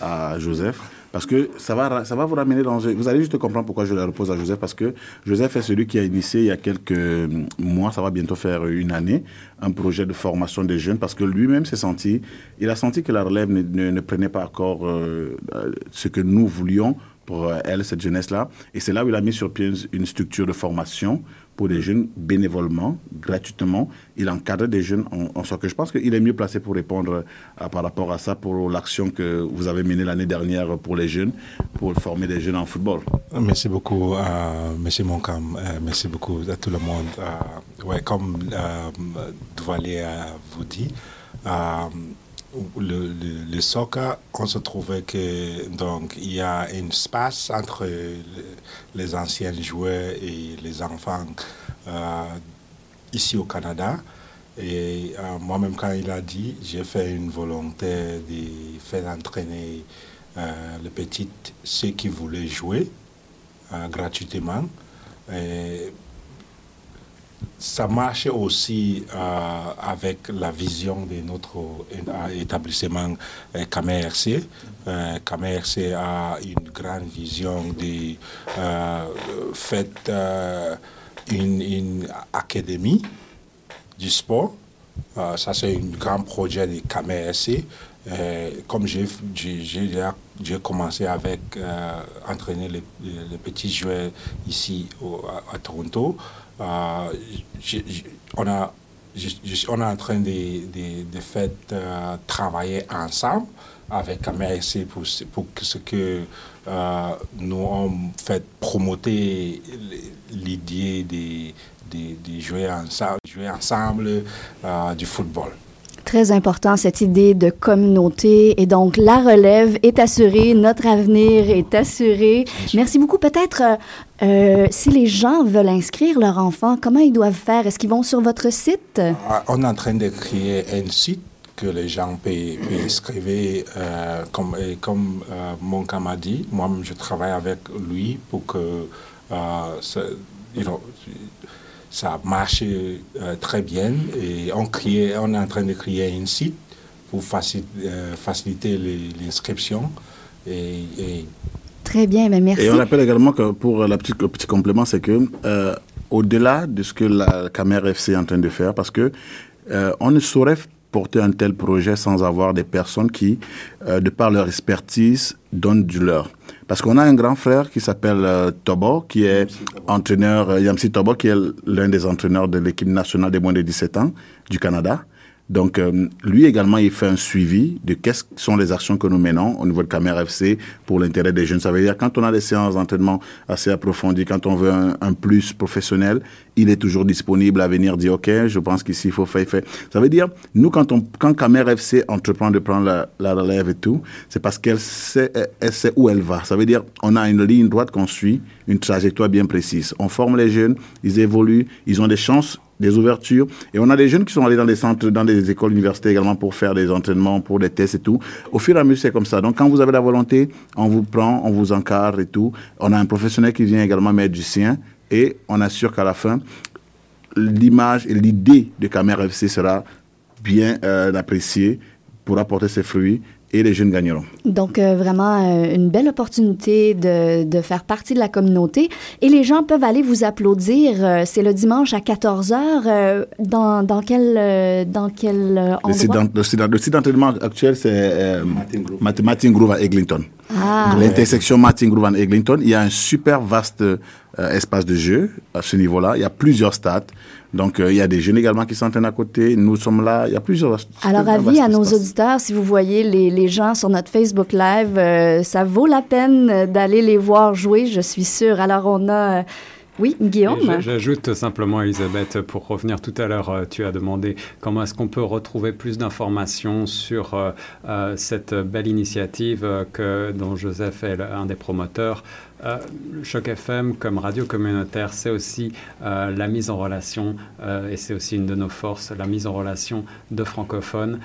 à Joseph. Parce que ça va, ça va vous ramener dans... Vous allez juste comprendre pourquoi je la repose à Joseph. Parce que Joseph est celui qui a initié il y a quelques mois, ça va bientôt faire une année, un projet de formation des jeunes. Parce que lui-même s'est senti... Il a senti que la relève ne, ne, prenait pas encore euh, ce que nous voulions pour elle, cette jeunesse-là. Et c'est là où il a mis sur pied une structure de formation pour des jeunes bénévolement, gratuitement. Il encadre des jeunes en, en sorte que je pense qu'il est mieux placé pour répondre à, par rapport à ça, pour l'action que vous avez menée l'année dernière pour les jeunes, pour former des jeunes en football. Merci beaucoup, euh, M. Moncam. Euh, merci beaucoup à tout le monde. Euh, ouais, comme euh, Doualier vous dit, euh, le, soccer, on se trouvait que donc il y a un espace entre les anciens joueurs et les enfants euh, ici au Canada. Et euh, moi-même, quand il a dit, j'ai fait une volonté de faire entraîner euh, les petites, ceux qui voulaient jouer gratuitement. Ça marche aussi euh, avec la vision de notre établissement euh, KMRC. Euh, KMRC a une grande vision de euh, faire euh, une, académie du sport. Euh, ça, c'est un grand projet de KMRC. comme j'ai commencé avec entraîner les, petits joueurs ici à Toronto, euh, on, est en train de, de, de euh, travailler ensemble avec MRC pour, pour ce que euh, nous avons fait promoter l'idée de, jouer ensemble, jouer ensemble du football très important, cette idée de communauté. Et donc, la relève est assurée, notre avenir est assuré. Merci beaucoup. Peut-être, euh, si les gens veulent inscrire leur enfant, comment ils doivent faire? Est-ce qu'ils vont sur votre site? On est en train de créer un site que les gens peuvent, inscrire. Euh, comme, comme euh, mon m'a dit, moi-même, je travaille avec lui pour que know, ça marche euh, très bien et on, crée, on est en train de créer un site pour faciliter, euh, faciliter l'inscription. Et, et, Très bien, mais merci. Et on rappelle également que pour la petite, le petit complément, c'est que euh, au-delà de ce que la caméra FC est en train de faire, parce que on ne saurait porter un tel projet sans avoir des personnes qui, de par leur expertise, donnent du leur. Parce qu'on a un grand frère qui s'appelle euh, Tobo, qui est entraîneur, euh, Yamsi Tobo, qui est l'un des entraîneurs de l'équipe nationale des moins de 17 ans du Canada. Donc, euh, lui également, il fait un suivi de quelles sont les actions que nous menons au niveau de Caméra FC pour l'intérêt des jeunes. Ça veut dire quand on a des séances d'entraînement assez approfondies, quand on veut un, plus professionnel, il est toujours disponible à venir dire, OK, je pense qu'ici, il faut faire, faire. Ça veut dire, nous, quand on, quand Caméra FC entreprend de prendre la, la relève et tout, c'est parce qu'elle sait, elle sait où elle va. Ça veut dire, on a une ligne droite qu'on suit, une trajectoire bien précise. On forme les jeunes, ils évoluent, ils ont des chances des ouvertures. Et on a des jeunes qui sont allés dans des centres, dans des écoles universités également pour faire des entraînements, pour des tests et tout. Au fur et à mesure, c'est comme ça. Donc, quand vous avez la volonté, on vous prend, on vous encadre et tout. On a un professionnel qui vient également mettre du sien et on assure qu'à la fin, l'image et l'idée de Caméra FC sera bien euh, appréciée pour apporter ses fruits et les jeunes gagneront. Donc, euh, vraiment, euh, une belle opportunité de, de, faire partie de la communauté. Et les gens peuvent aller vous applaudir. Euh, c'est le dimanche à 14 h dans, dans quel, dans quel endroit? Le site d'entraînement actuel, c'est Martin Grove à Eglinton. Ah. L'intersection Martin Grove à Eglinton. Il y a un super vaste espace de jeu à ce niveau-là. Il y a plusieurs stades. Donc, euh, il y a des jeunes également qui s'entraînent à côté. Nous sommes là. Il y a plusieurs. Alors, avis à nos auditeurs, si vous voyez les, les gens sur notre Facebook Live, euh, ça vaut la peine d'aller les voir jouer, je suis sûre. Alors, on a. Oui, Guillaume? J'ajoute simplement, Elisabeth, pour revenir tout à l'heure, tu as demandé comment est-ce qu'on peut retrouver plus d'informations sur euh, euh, cette belle initiative que, dont Joseph est un des promoteurs. Euh, Choc FM comme radio communautaire, c'est aussi euh, la mise en relation, euh, et c'est aussi une de nos forces, la mise en relation de francophones.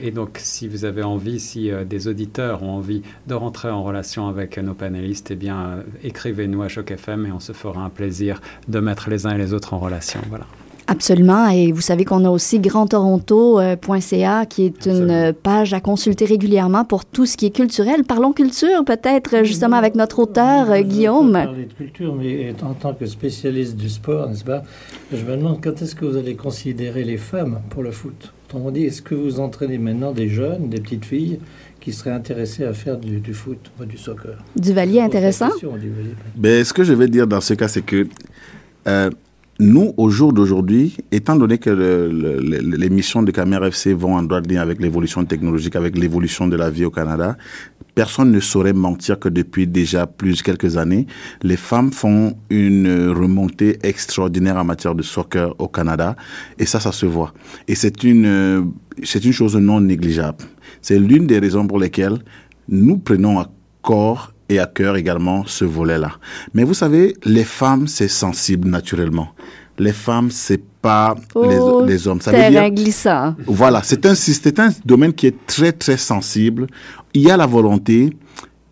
et donc, si vous avez envie, si des auditeurs ont envie de rentrer en relation avec nos panélistes, eh bien, écrivez-nous à Choc FM et on se fera un plaisir de mettre les uns et les autres en relation. Voilà. Absolument. Et vous savez qu'on a aussi grandtoronto.ca qui est une page à consulter régulièrement pour tout ce qui est culturel. Parlons culture peut-être justement avec notre auteur on Guillaume. Parler de culture, mais en tant que spécialiste du sport, n'est-ce pas Je me demande quand est-ce que vous allez considérer les femmes pour le foot? Autrement dit, est-ce que vous entraînez maintenant des jeunes, des petites filles qui seraient intéressées à faire du, du foot, du soccer? Duvalier intéressant. Mais ce que je vais dire dans ce cas, c'est que euh, nous, au jour d'aujourd'hui, étant donné que le- le- le- les missions de Caméra FC vont en droite ligne avec l'évolution technologique, avec l'évolution de la vie au Canada, personne ne saurait mentir que depuis déjà plus quelques années, les femmes font une remontée extraordinaire en matière de soccer au Canada, et ça, ça se voit. Et c'est une, c'est une chose non négligeable. C'est l'une des raisons pour lesquelles nous prenons à corps et à cœur également ce volet-là. Mais vous savez, les femmes, c'est sensible naturellement. Les femmes, c'est pas Oh, les, les hommes. Ça veut dire, glissant. voilà, c'est un, c'est un domaine qui est très, très sensible. Il y a la volonté,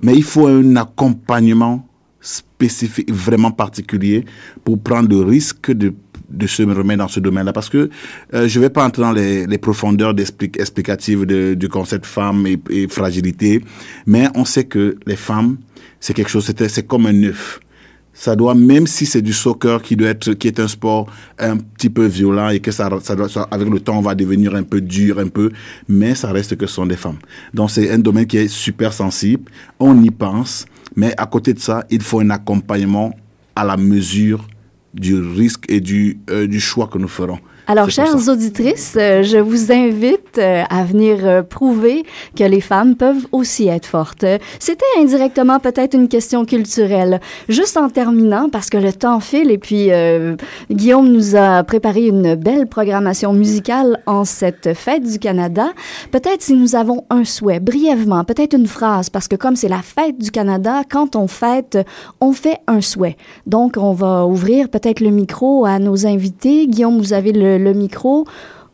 mais il faut un accompagnement spécifique, vraiment particulier pour prendre le risque de de se remettre dans ce domaine-là parce que euh, je vais pas entrer dans les, profondeurs explicatives du concept femme et, fragilité, mais on sait que les femmes, c'est quelque chose, c'est comme un œuf. Ça doit, même si c'est du soccer qui doit être, qui est un sport un petit peu violent et que ça, ça doit, ça- avec le temps, on va devenir un peu dur, un peu, mais ça reste que ce sont des femmes. Donc c'est un domaine qui est super sensible. On y pense, mais à côté de ça, il faut un accompagnement à la mesure du risque et du, euh, du choix que nous ferons. Alors, chères auditrices, euh, je vous invite euh, à venir euh, prouver que les femmes peuvent aussi être fortes. C'était indirectement peut-être une question culturelle. Juste en terminant, parce que le temps file et puis euh, Guillaume nous a préparé une belle programmation musicale en cette fête du Canada. Peut-être si nous avons un souhait, brièvement, peut-être une phrase, parce que comme c'est la fête du Canada, quand on fête, on fait un souhait. Donc, on va ouvrir peut-être le micro à nos invités. Guillaume, vous avez le, le micro.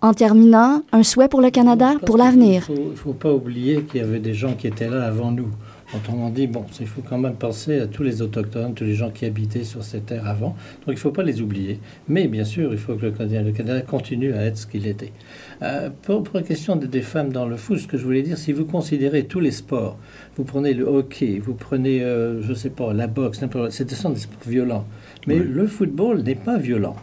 En terminant, un souhait pour le Canada, pour l'avenir. Il ne faut, pas oublier qu'il y avait des gens qui étaient là avant nous. Autrement dit, bon, il faut quand même penser à tous les autochtones, tous les gens qui habitaient sur ces terres avant. Donc il ne faut pas les oublier. Mais bien sûr, il faut que le Canada, le Canada continue à être ce qu'il était. Euh, pour, pour la question des, des femmes dans le foot, ce que je voulais dire, si vous considérez tous les sports, vous prenez le hockey, vous prenez, euh, je ne sais pas, la boxe, n'importe- ce sont des sports violents. Mais Oui. le football n'est pas violent.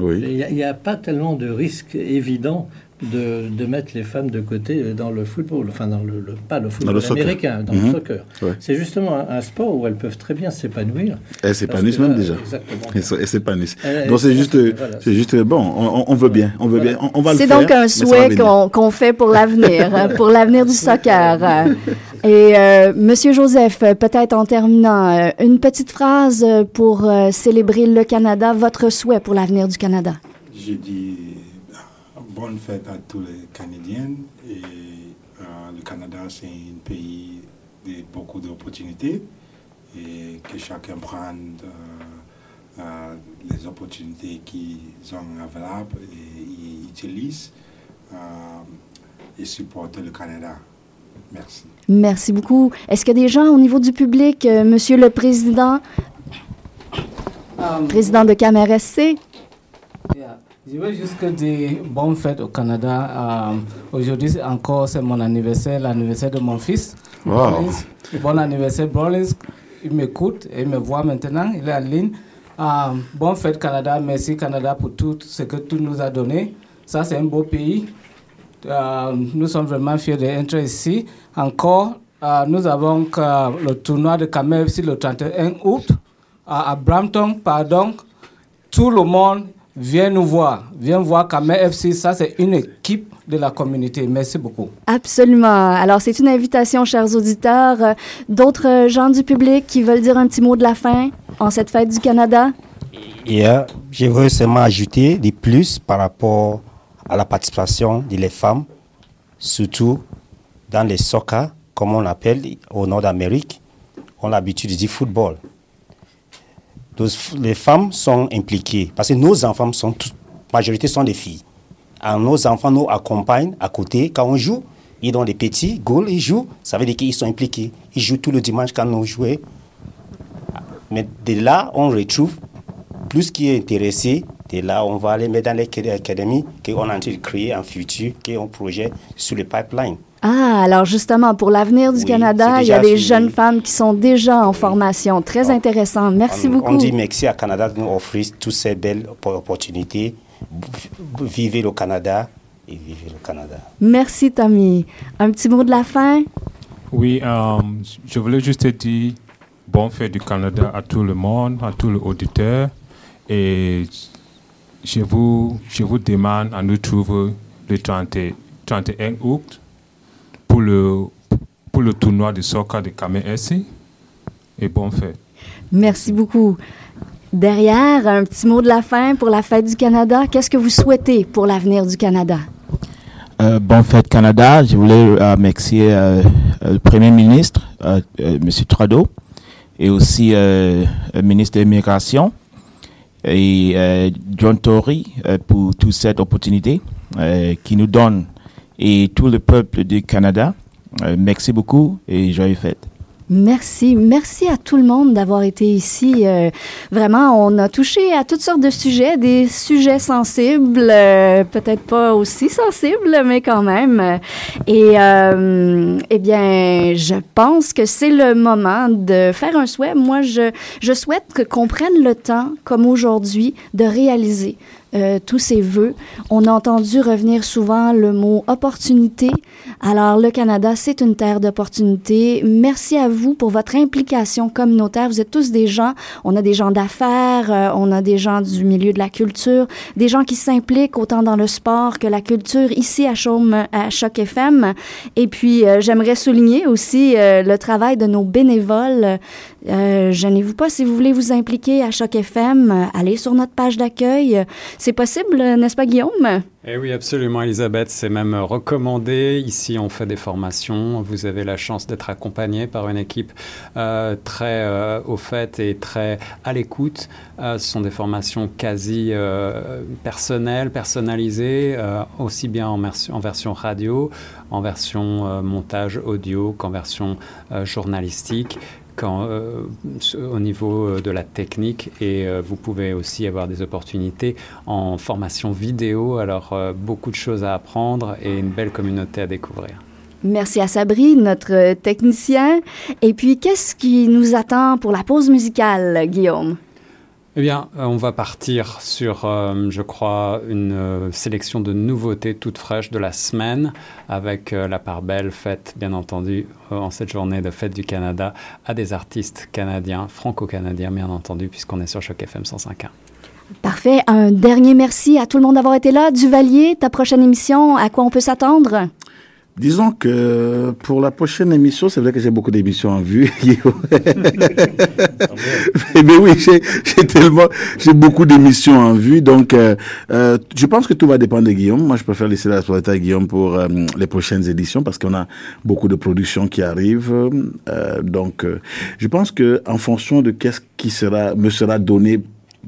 Oui. Il n'y a, pas tellement de risque évident de, de mettre les femmes de côté euh, dans le football, enfin dans le, le- pas le football le soccer. américain, dans Mhm. le soccer. Ouais. C'est justement un, un sport où elles peuvent très bien s'épanouir. Elles s'épanouissent même là, déjà. Exactement. Elles s'épanouissent. Elles- Donc c'est juste, voilà. c'est juste bon. On, veut bien, on veut bien, on, on va le C'est faire. donc un souhait qu'on qu'on fait pour l'avenir, pour l'avenir du soccer. Et euh, Monsieur Joseph, peut-être en terminant, euh, une petite phrase pour euh, célébrer le Canada, votre souhait pour l'avenir du Canada. Je dis euh, bonne fête à tous les Canadiens. Et le Canada, c'est un pays de beaucoup d'opportunités et que chacun prenne les opportunités qu'ils ont avalables et utilisent euh, et supportent le Canada. Merci. Merci beaucoup. Est-ce qu'il y a des gens au niveau du public, euh, Monsieur le Président, président de Camer SC? Yeah. Je veux juste que dire bonne fête au Canada. Euh, Aujourd'hui, encore, c'est mon anniversaire, l'anniversaire de mon fils. Wow. Bon anniversaire, Rollins. Il m'écoute et il me voit maintenant. Il est en ligne. Euh, bonne fête, Canada. Merci, Canada, pour tout ce que tu nous as donné. Ça, c'est un beau pays. Euh, nous sommes vraiment fiers d'être ici. Encore, euh, nous avons euh, le tournoi de Kamel FC le 31 août à, à Brampton. Pardon. Tout le monde vient nous voir. Vient voir Kamel FC. Ça, c'est une équipe de la communauté. Merci beaucoup. Absolument. Alors, c'est une invitation, chers auditeurs. Euh, D'autres gens du public qui veulent dire un petit mot de la fin en cette fête du Canada? Euh, je veux seulement ajouter des plus par rapport à la participation des femmes, surtout dans les soccer, comme on l'appelle au nord d'Amérique. On a l'habitude de dire football. Donc, les femmes sont impliquées parce que nos enfants sont majorité sont des filles. Nos enfants nous accompagnent à côté quand on joue. Ils ont des petits goals, ils jouent. Ça veut dire qu'ils sont impliqués. Ils jouent tout le dimanche quand nous jouons. Mais de là, on retrouve plus qui est intéressé. De là, on va aller mettre dans l'académie qu'on est en train de créer un futur, qui est un projet sur le pipeline. Ah, alors justement, pour l'avenir du Oui, Canada, il y a des jeunes femmes qui sont déjà en formation. Très intéressant. Merci on, beaucoup. On dit merci à Canada de nous offrir toutes ces belles oppo- opportunités. Vivez le Canada et vivez le Canada. Merci, Tommy. Un petit mot de la fin? Oui, euh, je voulais juste dire bonne fête du Canada à tout le monde, à tous les auditeurs. Et je vous, je vous demande à nous trouver le 30 31 août pour le, pour le tournoi de soccer de KMSC. Et bon fait. Merci beaucoup. Derrière, un petit mot de la fin pour la fête du Canada. Qu'est-ce que vous souhaitez pour l'avenir du Canada? Euh, bonne fête Canada. Je voulais euh, remercier euh, euh, le Premier ministre, euh, euh, M. Trudeau, et aussi euh, le ministre de l'Immigration et euh, John Tory euh, pour toute cette opportunité euh, qui nous donne et tout le peuple du Canada. Merci beaucoup et joyeux fête. Merci. Merci à tout le monde d'avoir été ici. Euh, vraiment, on a touché à toutes sortes de sujets, des sujets sensibles, euh, peut-être pas aussi sensibles, mais quand même. Et euh, eh bien, je pense que c'est le moment de faire un souhait. Moi, je, je souhaite que- qu'on prenne le temps, comme aujourd'hui, de réaliser euh, tous ces vœux. On a entendu revenir souvent le mot opportunité. Alors, le Canada, c'est une terre d'opportunités. Merci à vous pour votre implication communautaire. Vous êtes tous des gens, on a des gens d'affaires, euh, on a des gens du milieu de la culture, des gens qui s'impliquent autant dans le sport que la culture ici à Chaume, à Choc FM. Et puis, euh, j'aimerais souligner aussi euh, le travail de nos bénévoles. Euh, gênez-vous pas si vous voulez vous impliquer à Choc FM, euh, allez sur notre page d'accueil. C'est possible, n'est-ce pas, Guillaume? Eh oui, absolument, Elisabeth. C'est même recommandé. Ici, on fait des formations. Vous avez la chance d'être accompagné par une équipe euh, très au fait et très à l'écoute. Ce sont des formations quasi personnelles, personnalisées, aussi bien en, version- radio, en version montage audio qu'en version journalistique euh, au niveau euh, de la technique et euh, vous pouvez aussi avoir des opportunités en formation vidéo. Alors beaucoup de choses à apprendre et une belle communauté à découvrir. Merci à Sabri, notre technicien. Et puis, qu'est-ce qui nous attend pour la pause musicale, Guillaume? Eh bien, euh, on va partir sur, euh, je crois, une euh, sélection de nouveautés toutes fraîches de la semaine, avec la part belle faite, bien entendu, en cette journée de fête du Canada, à des artistes canadiens, franco-canadiens, bien entendu, puisqu'on est sur Choc FM 105.1. Parfait. Un dernier merci à tout le monde d'avoir été là. Duvalier, ta prochaine émission, à quoi on peut s'attendre? Disons que pour la prochaine émission, c'est vrai que j'ai beaucoup d'émissions en vue. mais, oui, j'ai tellement, j'ai beaucoup d'émissions en vue. Donc, euh, euh, je pense que tout va dépendre de Guillaume. Moi, je préfère laisser la responsabilité à Guillaume pour euh, les prochaines éditions parce qu'on a beaucoup de productions qui arrivent. Euh, donc, euh, je pense que en fonction de qu'est-ce qui sera, me sera donné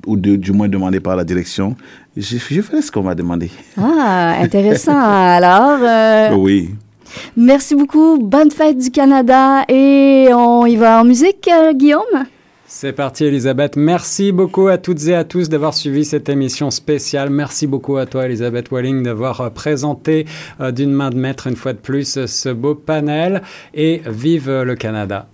ou de, du moins demandé par la direction, je, je ferai ce qu'on m'a demandé. Ah, intéressant. Alors, euh, Oui. merci beaucoup. Bonne fête du Canada. Et on y va en musique, euh, Guillaume? C'est parti, Elisabeth. Merci beaucoup à toutes et à tous d'avoir suivi cette émission spéciale. Merci beaucoup à toi, Elisabeth Walling, d'avoir euh, présenté euh, d'une main de maître une fois de plus ce beau panel. Et vive le Canada.